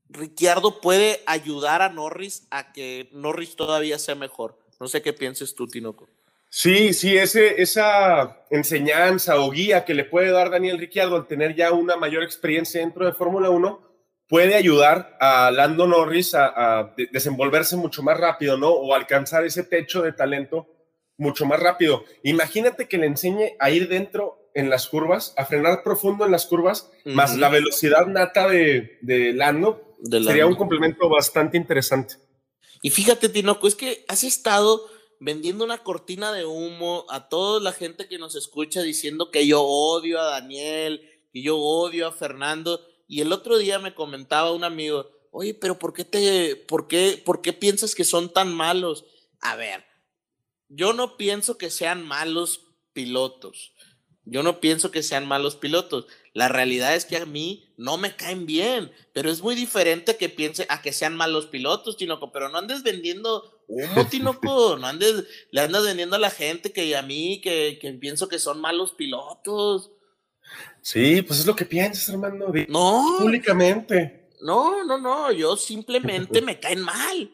Ricciardo puede ayudar a Norris a que Norris todavía sea mejor. No sé qué pienses tú, Tinoco. Sí, sí, ese, esa enseñanza o guía que le puede dar Daniel Ricciardo al tener ya una mayor experiencia dentro de Fórmula 1 puede ayudar a Lando Norris a, a de- desenvolverse mucho más rápido, ¿no? O alcanzar ese techo de talento mucho más rápido. Imagínate que le enseñe a ir dentro en las curvas, a frenar profundo en las curvas, más la velocidad nata de, de Lando, De sería Lando. un complemento bastante interesante. Y fíjate, Tinoco, es que has estado vendiendo una cortina de humo a toda la gente que nos escucha diciendo que yo odio a Daniel, que yo odio a Fernando. Y el otro día me comentaba un amigo, oye, pero ¿por qué te, por qué, por qué piensas que son tan malos? A ver, yo no pienso que sean malos pilotos. Yo no pienso que sean malos pilotos. La realidad es que a mí no me caen bien, pero es muy diferente que piense a que sean malos pilotos, Tinoco. Pero no andes vendiendo humo, Tinoco. No andes, le andas vendiendo a la gente que a mí, que, que pienso que son malos pilotos. Sí, pues es lo que piensas, hermano, No, públicamente. no, no, no. Yo simplemente me caen mal.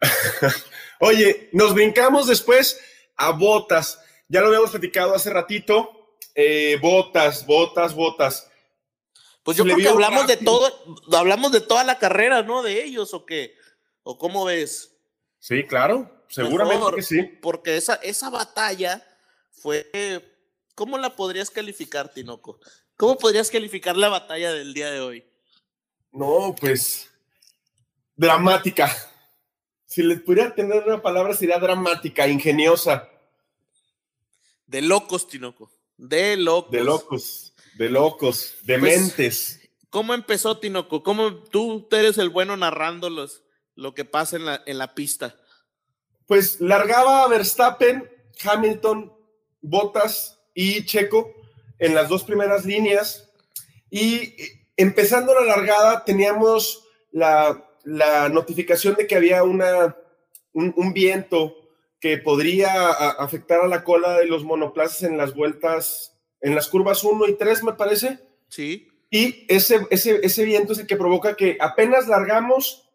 Oye, nos brincamos después a botas. Ya lo habíamos platicado hace ratito. Eh, botas, botas, botas. Pues yo creo que hablamos de todo, hablamos de toda la carrera, ¿no? De ellos, ¿o qué? ¿O cómo ves? Sí, claro, seguramente Mejor, que sí. Porque esa, esa batalla fue. ¿Cómo la podrías calificar, Tinoco? ¿Cómo podrías calificar la batalla del día de hoy? No, pues dramática. Si le pudiera tener una palabra sería dramática, ingeniosa, De locos, Tinoco. De locos. de locos, de locos, de Pues- mentes. ¿Cómo empezó, Tinoco? ¿Cómo tú eres el bueno narrando los, lo que pasa en la, en la pista? Pues largaba Verstappen, Hamilton, Bottas y Checo en las dos primeras líneas. Y eh, empezando la largada, teníamos la, la notificación de que había una, un, un viento que podría afectar a la cola de los monoplazas en las vueltas, en las curvas 1 y 3, me parece. Sí. Y ese, ese, ese viento es el que provoca que apenas largamos,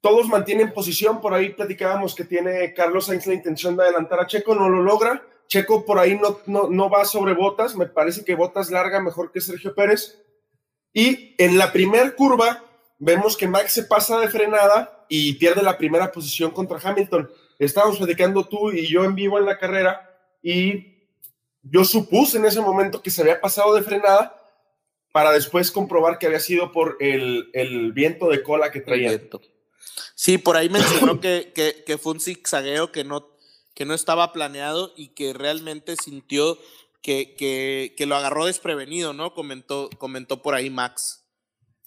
todos mantienen posición. Por ahí platicábamos que tiene Carlos Sainz la intención de adelantar a Checo, no lo logra. Checo por ahí no, no, no va sobre Botas, me parece que Botas larga mejor que Sergio Pérez. Y en la primer curva vemos que Max se pasa de frenada y pierde la primera posición contra Hamilton. Estábamos platicando tú y yo en vivo en la carrera y yo supuse en ese momento que se había pasado de frenada para después comprobar que había sido por el, el viento de cola que traía. Sí, por ahí mencionó que, que, que, fue un zigzagueo que no, que no estaba planeado y que realmente sintió que, que, que lo agarró desprevenido, ¿no? Comentó, comentó por ahí Max.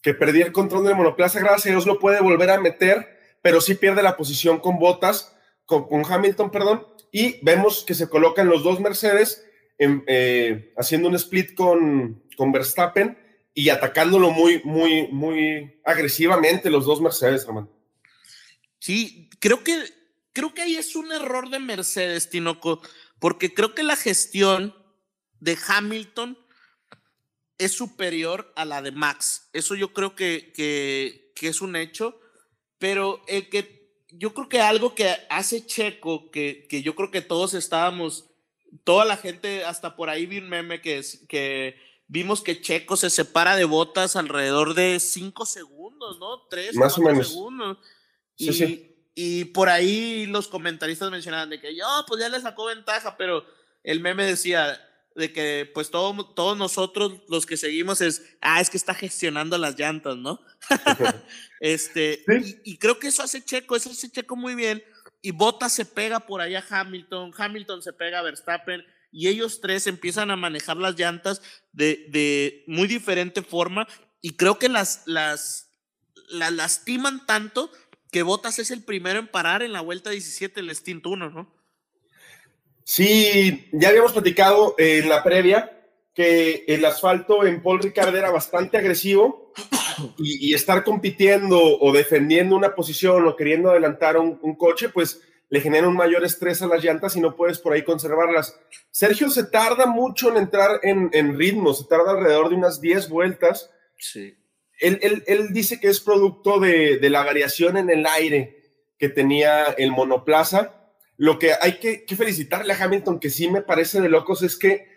Que perdía el control del monoplaza, gracias a Dios lo puede volver a meter, pero sí pierde la posición con Botas, con, Hamilton, perdón, y vemos que se colocan los dos Mercedes eh, haciendo un split con, con Verstappen y atacándolo muy, muy, muy agresivamente los dos Mercedes, hermano. Sí, creo que, creo que ahí es un error de Mercedes, Tinoco, porque creo que la gestión de Hamilton es superior a la de Max. Eso yo creo que, que, que es un hecho, pero el que yo creo que algo que hace Checo, que, que yo creo que todos estábamos, toda la gente, hasta por ahí vi un meme que, que vimos que Checo se separa de botas alrededor de cinco segundos, ¿no? Tres, Más o menos. segundos. y, sí. y por ahí los comentaristas mencionaban de que yo, pues ya le sacó ventaja, pero el meme decía de que pues todo, todos nosotros los que seguimos es, ah, es que está gestionando las llantas, ¿no? este, ¿Sí? y, y, creo que eso hace Checo, eso hace Checo muy bien, y Bottas se pega por ahí a Hamilton, Hamilton se pega a Verstappen, y ellos tres empiezan a manejar las llantas de, de muy diferente forma y creo que las, las, las lastiman tanto que Botas es el primero en parar en la vuelta 17 el Stint 1, ¿no? Sí, ya habíamos platicado en la previa que el asfalto en Paul Ricard era bastante agresivo y, y, estar compitiendo o defendiendo una posición o queriendo adelantar un, un coche, pues le genera un mayor estrés a las llantas y no puedes por ahí conservarlas. Sergio se tarda mucho en entrar en, en ritmo, se tarda alrededor de unas 10 vueltas. Sí. Él, él, él dice que es producto de, de, la variación en el aire que tenía el monoplaza. Lo que hay que, felicitarle a Hamilton, que sí me parece de locos, es que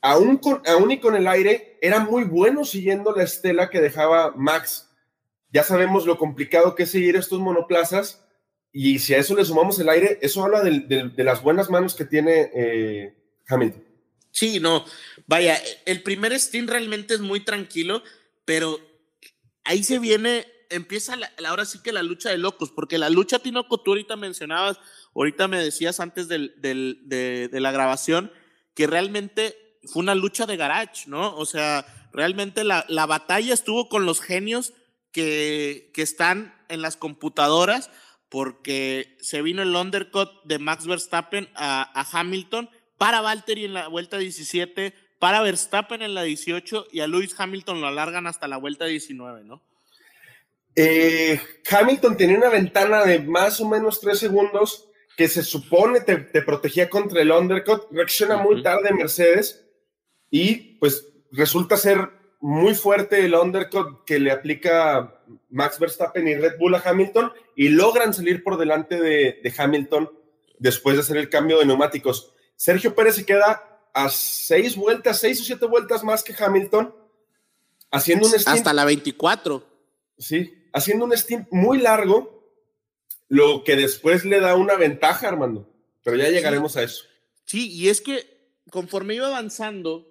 aún, con, aún y con el aire, era muy bueno siguiendo la estela que dejaba Max. Ya sabemos lo complicado que es seguir estos monoplazas y si a eso le sumamos el aire, eso habla de las buenas manos que tiene eh, Hamilton. Sí, no, vaya, el primer stint realmente es muy tranquilo, pero ahí se viene, empieza la, ahora sí que la lucha de locos, porque la lucha, Tinoco, tú ahorita mencionabas, ahorita me decías antes del, de, la grabación, que realmente fue una lucha de garage, ¿no? O sea, realmente la, la batalla estuvo con los genios que, que están en las computadoras porque se vino el undercut de Max Verstappen a, a, Hamilton para Valtteri en la vuelta 17, para Verstappen en la 18 y a Lewis Hamilton lo alargan hasta la vuelta 19, ¿no? Eh, Hamilton tenía una ventana de más o menos tres segundos que se supone te, te protegía contra el undercut, reacciona uh -huh. muy tarde Mercedes y pues resulta ser muy fuerte el undercut que le aplica Max Verstappen y Red Bull a Hamilton y logran salir por delante de, de, Hamilton después de hacer el cambio de neumáticos. Sergio Pérez se queda a seis vueltas, seis o siete vueltas más que Hamilton, haciendo un stint. Hasta la 24. Sí, haciendo un stint muy largo, lo que después le da una ventaja, Armando. Pero ya llegaremos sí. a eso. Sí, y es que conforme iba avanzando,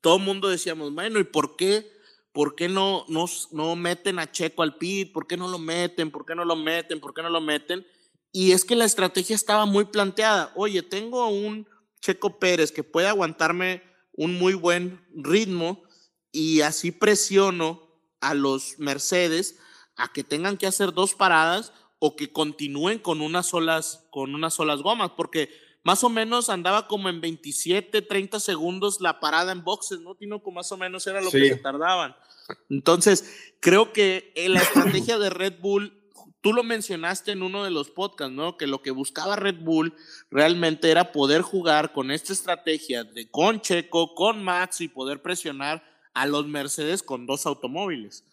todo el mundo decíamos, bueno, ¿y por qué? ¿Por qué no, no, no meten a Checo al pit? ¿Por qué no lo meten? ¿Por qué no lo meten? ¿Por qué no lo meten? Y es que la estrategia estaba muy planteada. Oye, tengo un Checo Pérez que puede aguantarme un muy buen ritmo y así presiono a los Mercedes a que tengan que hacer dos paradas o que continúen con unas solas, con unas solas gomas, porque más o menos andaba como en 27, 30 segundos la parada en boxes, ¿no? Tino, como más o menos era lo sí. que se tardaban. Entonces, creo que en la estrategia de Red Bull, tú lo mencionaste en uno de los podcasts, ¿no? Que lo que buscaba Red Bull realmente era poder jugar con esta estrategia de con Checo, con Max y poder presionar a los Mercedes con dos automóviles.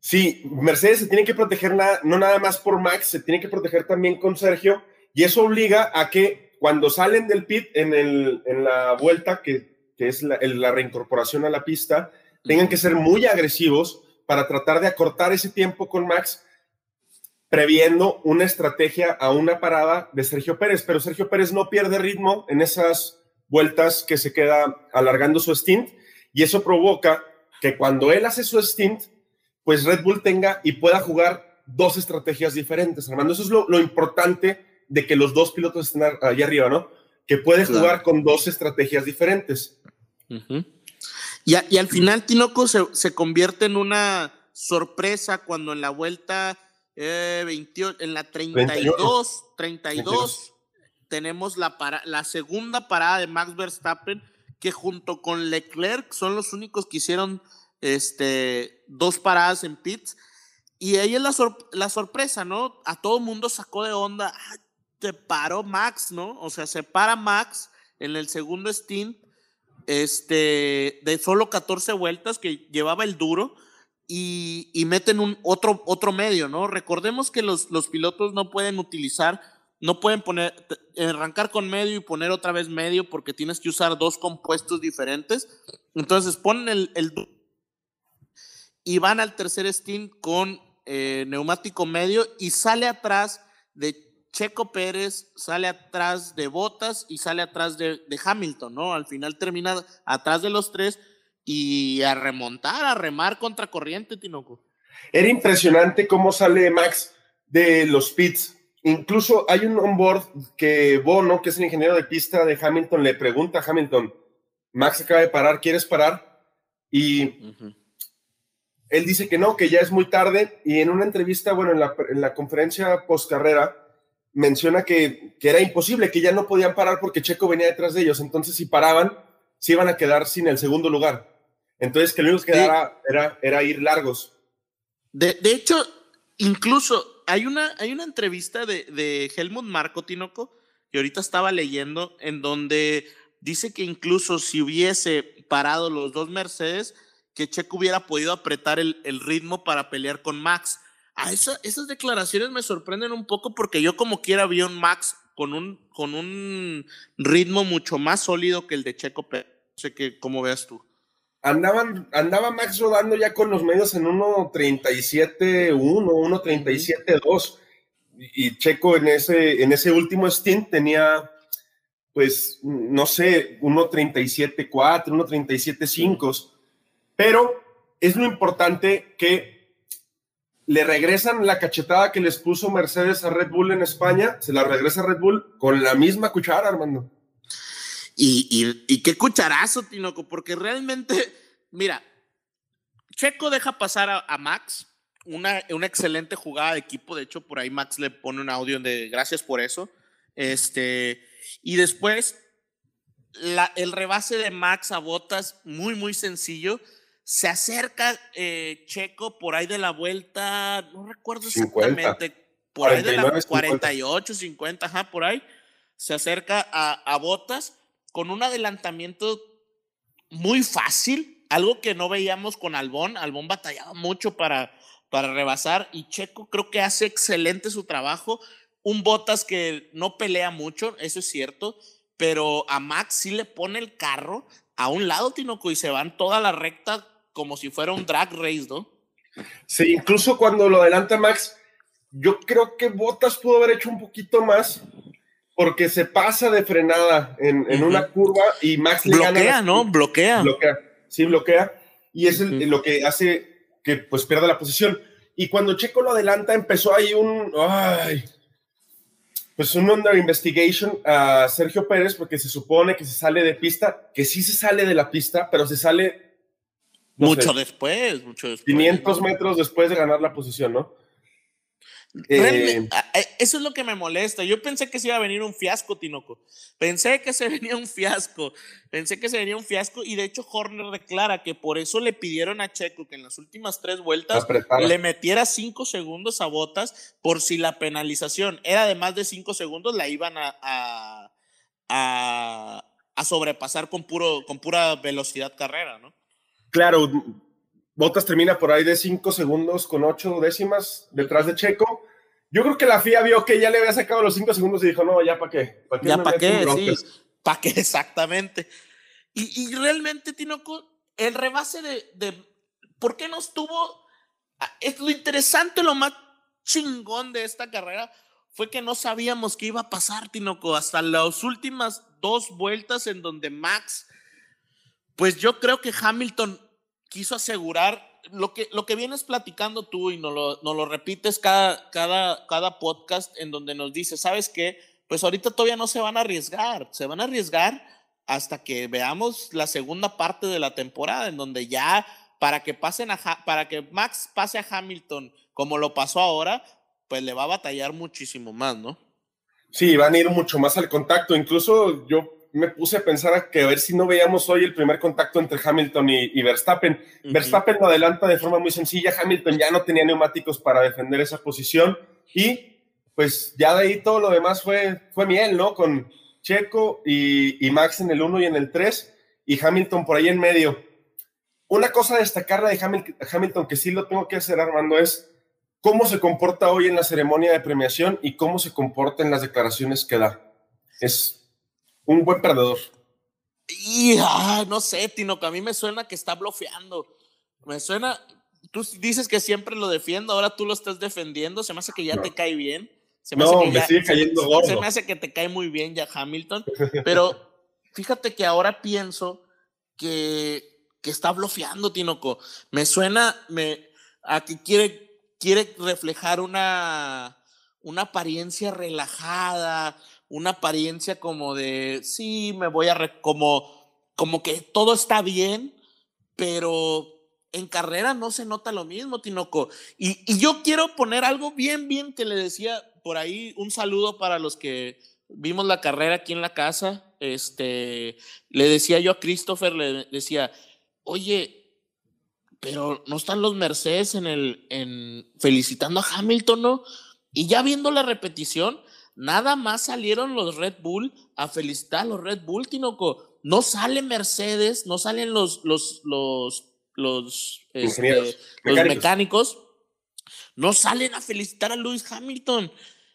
Sí, Mercedes se tiene que proteger na no nada más por Max, se tiene que proteger también con Sergio y eso obliga a que cuando salen del pit en, el, en la vuelta, que, que es la, la, reincorporación a la pista, tengan que ser muy agresivos para tratar de acortar ese tiempo con Max, previendo una estrategia a una parada de Sergio Pérez, pero Sergio Pérez no pierde ritmo en esas vueltas que se queda alargando su stint y eso provoca que cuando él hace su stint, pues Red Bull tenga y pueda jugar dos estrategias diferentes, Armando. Eso es lo, importante de que los dos pilotos estén ahí arriba, ¿no? Que puede jugar con dos estrategias diferentes. y, y, al final, Tinoco se, se, convierte en una sorpresa cuando en la vuelta eh, 28, en la 32, 32, tenemos la, para, la segunda parada de Max Verstappen, que junto con Leclerc son los únicos que hicieron este, dos paradas en pits. Y ahí es la, la sorpresa, ¿no? A todo mundo sacó de onda. Ah, te paró Max, ¿no? O sea, se para Max en el segundo stint este, de solo 14 vueltas que llevaba el duro y, y meten un otro, otro medio, ¿no? Recordemos que los, los pilotos no pueden utilizar, no pueden poner, arrancar con medio y poner otra vez medio porque tienes que usar dos compuestos diferentes. Entonces ponen el, el y van al tercer stint con eh, neumático medio y sale atrás de Checo Pérez, sale atrás de Botas y sale atrás de, de Hamilton, ¿no? Al final termina atrás de los tres y a remontar, a remar contra corriente, Tinoco. Era impresionante cómo sale Max de los pits. Incluso hay un onboard que Bono, que es el ingeniero de pista de Hamilton, le pregunta a Hamilton, Max acaba de parar, ¿quieres parar? Y él dice que no, que ya es muy tarde. Y en una entrevista, bueno, en la, en la conferencia post carrera, menciona que, que era imposible, que ya no podían parar porque Checo venía detrás de ellos. Entonces, si paraban, se iban a quedar sin el segundo lugar. Entonces, que lo único que quedara era, era ir largos. De, de, hecho, incluso hay una, hay una entrevista de, de Helmut Marco Tinoco, que ahorita estaba leyendo, en donde dice que incluso si hubiese parado los dos Mercedes, que Checo hubiera podido apretar el, el ritmo para pelear con Max. A esa, esas declaraciones me sorprenden un poco porque yo como quiera vi un Max con un, con un ritmo mucho más sólido que el de Checo Pérez. No sé qué, cómo veas tú andaban, andaba Max rodando ya con los medios en 1.37.1, 1.37.2. Y Checo en ese, en ese último stint tenía, pues, no sé, 1.37.4, 1.37.5. Pero es lo importante que le regresan la cachetada que les puso Mercedes a Red Bull en España, se la regresa a Red Bull con la misma cuchara, Armando. Y, y, qué cucharazo, Tinoco, porque realmente, mira, Checo deja pasar a, Max, una, una, excelente jugada de equipo, de hecho por ahí Max le pone un audio de gracias por eso, este, y después la, el rebase de Max a Botas, muy, muy sencillo, se acerca eh, Checo por ahí de la vuelta, no recuerdo exactamente, por ahí de la 48, 50, ajá, por ahí, se acerca a, a Botas con un adelantamiento muy fácil, algo que no veíamos con Albón. Albón batallaba mucho para, para rebasar y Checo creo que hace excelente su trabajo. Un Botas que no pelea mucho, eso es cierto, pero a Max sí le pone el carro a un lado, Tinoco, y se van toda la recta como si fuera un drag race, ¿no? Sí, incluso cuando lo adelanta Max, yo creo que Botas pudo haber hecho un poquito más, porque se pasa de frenada en, una curva y Max le bloquea, ¿no? Bloquea. Bloquea, sí, bloquea. Y es lo que hace que pues pierda la posición. Y cuando Checo lo adelanta, empezó ahí un, ay, pues un under investigation a Sergio Pérez porque se supone que se sale de pista, que sí se sale de la pista, pero se sale... mucho después, mucho después. 500 metros después de ganar la posición, ¿no? Eh, eso es lo que me molesta. Yo pensé que se iba a venir un fiasco, Tinoco. Pensé que se venía un fiasco. Pensé que se venía un fiasco y de hecho Horner declara que por eso le pidieron a Checo que en las últimas tres vueltas le metiera cinco segundos a botas por si la penalización era de más de cinco segundos, la iban a, a, a, sobrepasar con, puro, con pura velocidad carrera, ¿no? Claro, Botas termina por ahí de cinco segundos con ocho décimas detrás de Checo. Yo creo que la FIA vio que ya le había sacado los cinco segundos y dijo, no, ya para qué. ya para qué, sí. ¿Para qué exactamente? Y, y, realmente, Tinoco, el rebase de, de, ¿Por qué no estuvo ah, es lo interesante, lo más chingón de esta carrera fue que no sabíamos qué iba a pasar, Tinoco, hasta las últimas dos vueltas en donde Max, pues yo creo que Hamilton quiso asegurar lo que, lo que vienes platicando tú y nos lo, lo repites cada, cada, cada podcast en donde nos dice, ¿sabes qué? Pues ahorita todavía no se van a arriesgar, se van a arriesgar hasta que veamos la segunda parte de la temporada, en donde ya para que pasen a, para que Max pase a Hamilton como lo pasó ahora, pues le va a batallar muchísimo más, ¿no? Sí, van a ir mucho más al contacto. Incluso yo me puse a pensar a que a ver si no veíamos hoy el primer contacto entre Hamilton y, Verstappen. Verstappen lo adelanta de forma muy sencilla, Hamilton ya no tenía neumáticos para defender esa posición y pues ya de ahí todo lo demás fue, fue miel, ¿no? Con Checo y, y Max en el 1 y en el 3 y Hamilton por ahí en medio. Una cosa a destacar de Hamilton que sí lo tengo que hacer, Armando, es cómo se comporta hoy en la ceremonia de premiación y cómo se comporta en las declaraciones que da. Es un buen perdedor. Y ah, no sé, Tino, que a mí me suena que está bloqueando. Me suena, tú dices que siempre lo defiendo, ahora tú lo estás defendiendo, se me hace que ya te cae bien. Se me no, hace que me sigue cayendo se, gordo. Se me hace que te cae muy bien ya Hamilton, pero fíjate que ahora pienso que que está bloqueando, Tinoco. Me suena me, a que quiere, quiere reflejar una, una apariencia relajada, una apariencia como de, sí, me voy a, como, como que todo está bien, pero en carrera no se nota lo mismo, Tinoco. Y, y yo quiero poner algo bien, bien que le decía por ahí, un saludo para los que vimos la carrera aquí en la casa. Este, le decía yo a Christopher, le decía, oye, pero no están los Mercedes en el, en felicitando a Hamilton, ¿no? Y ya viendo la repetición, nada más salieron los Red Bull a felicitar a los Red Bull, Tinoco. No sale Mercedes, no salen los, los, los, los, este, los mecánicos. mecánicos, no salen a felicitar a Lewis Hamilton.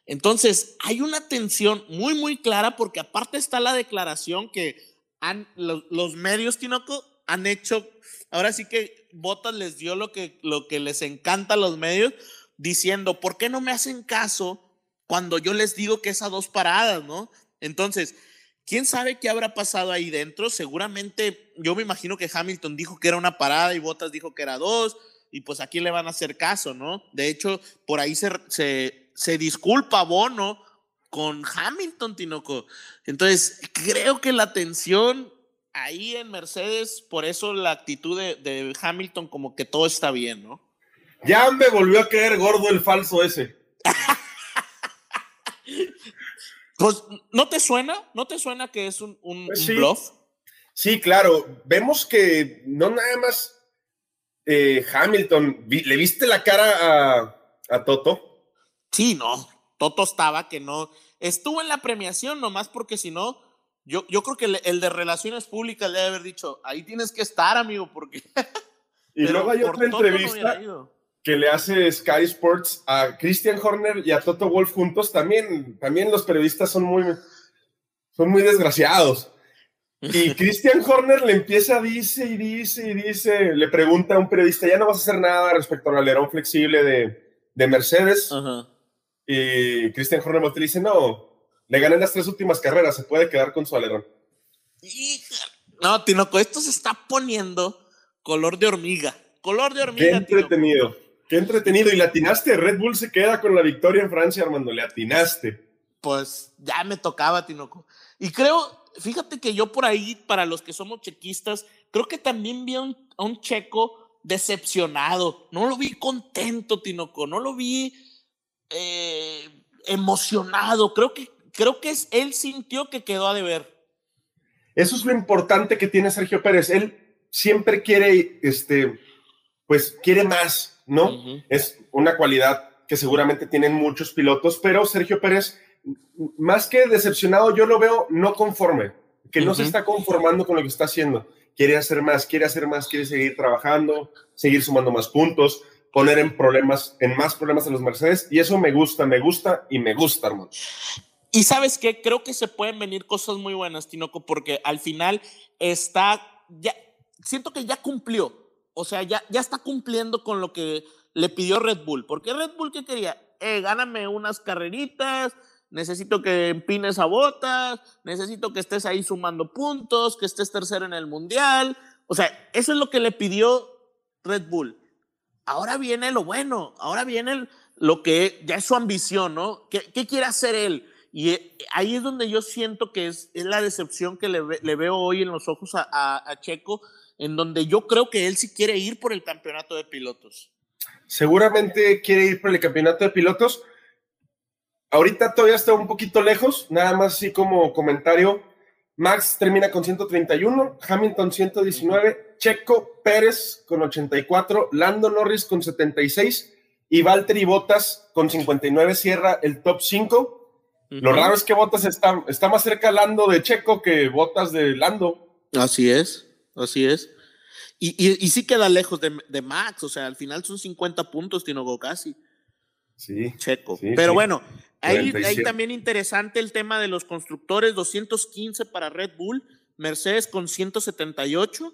Entonces, hay una tensión muy, muy clara porque aparte está la declaración que han, los, los medios, Tinoco, han hecho, ahora sí que Botas les dio lo que, lo que les encanta a los medios, diciendo, ¿por qué no me hacen caso cuando yo les digo que es a dos paradas, no? Entonces, ¿quién sabe qué habrá pasado ahí dentro? Seguramente, yo me imagino que Hamilton dijo que era una parada y Botas dijo que era dos, y pues a quién le van a hacer caso, ¿no? De hecho, por ahí se, se, se disculpa Bono con Hamilton, Tinoco. Entonces, creo que la tensión ahí en Mercedes, por eso la actitud de, Hamilton como que todo está bien, ¿no? Ya me volvió a caer gordo el falso ese. pues, ¿no te suena? ¿No te suena que es un, un, Pues sí. bluff? Sí, claro. Vemos que no nada más eh, Hamilton, ¿le viste la cara a, a Toto? Sí, no. Toto estaba que no. Estuvo en la premiación nomás porque si no, yo, yo creo que el, el de Relaciones Públicas le debe haber dicho, ahí tienes que estar, amigo, porque... Y luego hay otra no entrevista ido. Que le hace Sky Sports a Christian Horner y a Toto Wolf juntos. También, también los periodistas son muy, son muy desgraciados. Y Christian Horner le empieza, dice y dice y dice, le pregunta a un periodista, ya no vas a hacer nada respecto al alerón flexible de, de Mercedes. Ajá. Y Christian Horner y dice, no, le gané las tres últimas carreras, se puede quedar con su alerón. Hija. No, Tinoco, esto se está poniendo color de hormiga. Color de Qué hormiga, Tinoco. Qué entretenido. Y le atinaste, Red Bull se queda con la victoria en Francia, Armando, le atinaste. Pues ya me tocaba, Tinoco. Y creo, fíjate que yo por ahí, para los que somos chequistas, creo que también vi a un, a un checo decepcionado. No lo vi contento, Tinoco. No lo vi eh, emocionado. Creo que, creo que es, él sintió que quedó a deber. Eso es lo importante que tiene Sergio Pérez. Él siempre quiere, este, pues quiere más, ¿no? Es una cualidad que seguramente tienen muchos pilotos, pero Sergio Pérez, más que decepcionado, yo lo veo no conforme, que no se está conformando con lo que está haciendo. Quiere hacer más, quiere hacer más, quiere seguir trabajando, seguir sumando más puntos, poner en problemas, en más problemas a los Mercedes, y eso me gusta, me gusta y me gusta, hermano. Y sabes qué, creo que se pueden venir cosas muy buenas, Tinoco, porque al final está, ya, siento que ya cumplió, o sea, ya, ya está cumpliendo con lo que, le pidió Red Bull. Porque Red Bull, ¿qué quería? Eh, gáname unas carreritas, necesito que empines a botas, necesito que estés ahí sumando puntos, que estés tercero en el mundial. O sea, eso es lo que le pidió Red Bull. Ahora viene lo bueno, ahora viene lo que ya es su ambición, ¿no? ¿Qué, quiere hacer él? Y eh, ahí es donde yo siento que es, es la decepción que le, veo hoy en los ojos a, Checo, en donde yo creo que él sí quiere ir por el campeonato de pilotos. Seguramente quiere ir por el campeonato de pilotos. Ahorita todavía está un poquito lejos, nada más así como comentario. Max termina con 131, Hamilton 119, Checo Pérez con 84, Lando Norris con 76 y Valtteri Bottas con 59 cierra el top 5 lo raro es que Botas está, está más cerca Lando de Checo que Botas de Lando. Así es, así es. Y, y, y sí queda lejos de, de, Max, o sea, al final son 50 puntos, Tinogo casi. Sí. Checo. Sí, Pero sí. bueno, ahí, ahí también interesante el tema de los constructores, 215 para Red Bull, Mercedes con 178.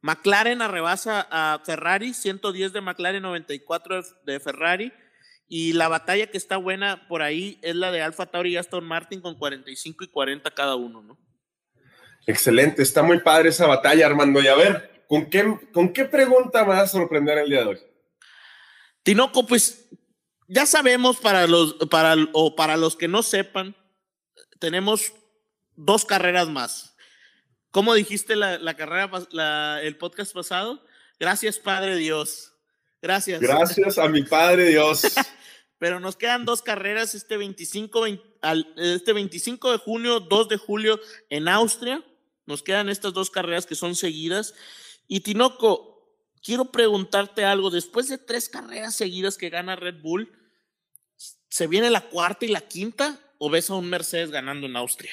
McLaren arrebasa a Ferrari, 110 de McLaren, 94 de Ferrari. Y la batalla que está buena por ahí es la de Alfa Tauri y Aston Martin con 45 y 40 cada uno, ¿no? Excelente, está muy padre esa batalla, Armando. Y a ver, ¿con qué, con qué pregunta me vas a sorprender el día de hoy? Tinoco, pues ya sabemos para los, para, o para los que no sepan, tenemos dos carreras más. ¿Cómo dijiste la, la carrera, la, el podcast pasado? Gracias, Padre Dios. Gracias. Gracias a mi Padre Dios. Pero nos quedan dos carreras este 25, este 25 de junio, 2 de julio en Austria. Nos quedan estas dos carreras que son seguidas. Y Tinoco, quiero preguntarte algo. Después de tres carreras seguidas que gana Red Bull, ¿se viene la cuarta y la quinta o ves a un Mercedes ganando en Austria?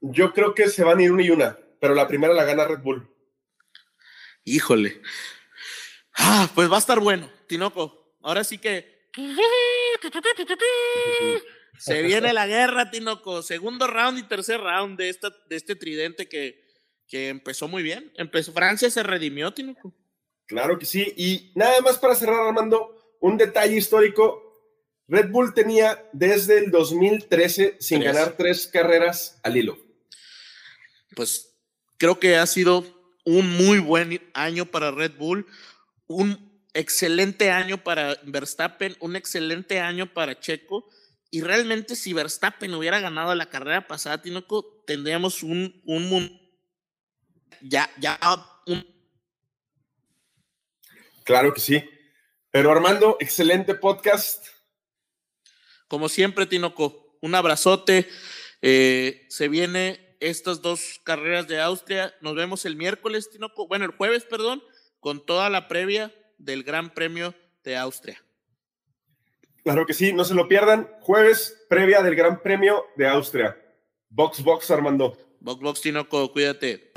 Yo creo que se van a ir una y una, pero la primera la gana Red Bull. Híjole. Ah, pues va a estar bueno, Tinoco. Ahora sí que se viene la guerra, Tinoco. Segundo round y tercer round de, esta, de este tridente que, que empezó muy bien. Empezó, Francia se redimió, Tinoco. Claro que sí. Y nada más para cerrar, Armando, un detalle histórico. Red Bull tenía desde el 2013 sin Tres. ganar tres carreras al hilo. Pues creo que ha sido un muy buen año para Red Bull, un excelente año para Verstappen, un excelente año para Checo. Y realmente si Verstappen hubiera ganado la carrera pasada, Tinoco, tendríamos un, un ya, ya un... Claro que sí. Pero Armando, excelente podcast. Como siempre, Tinoco, un abrazote. Eh, se viene estas dos carreras de Austria. Nos vemos el miércoles, Tinoco. Bueno, el jueves, perdón, con toda la previa del Gran Premio de Austria. Claro que sí, no se lo pierdan. Jueves, previa del Gran Premio de Austria. Box, box, Armando. Box, box, Tinoco, cuídate.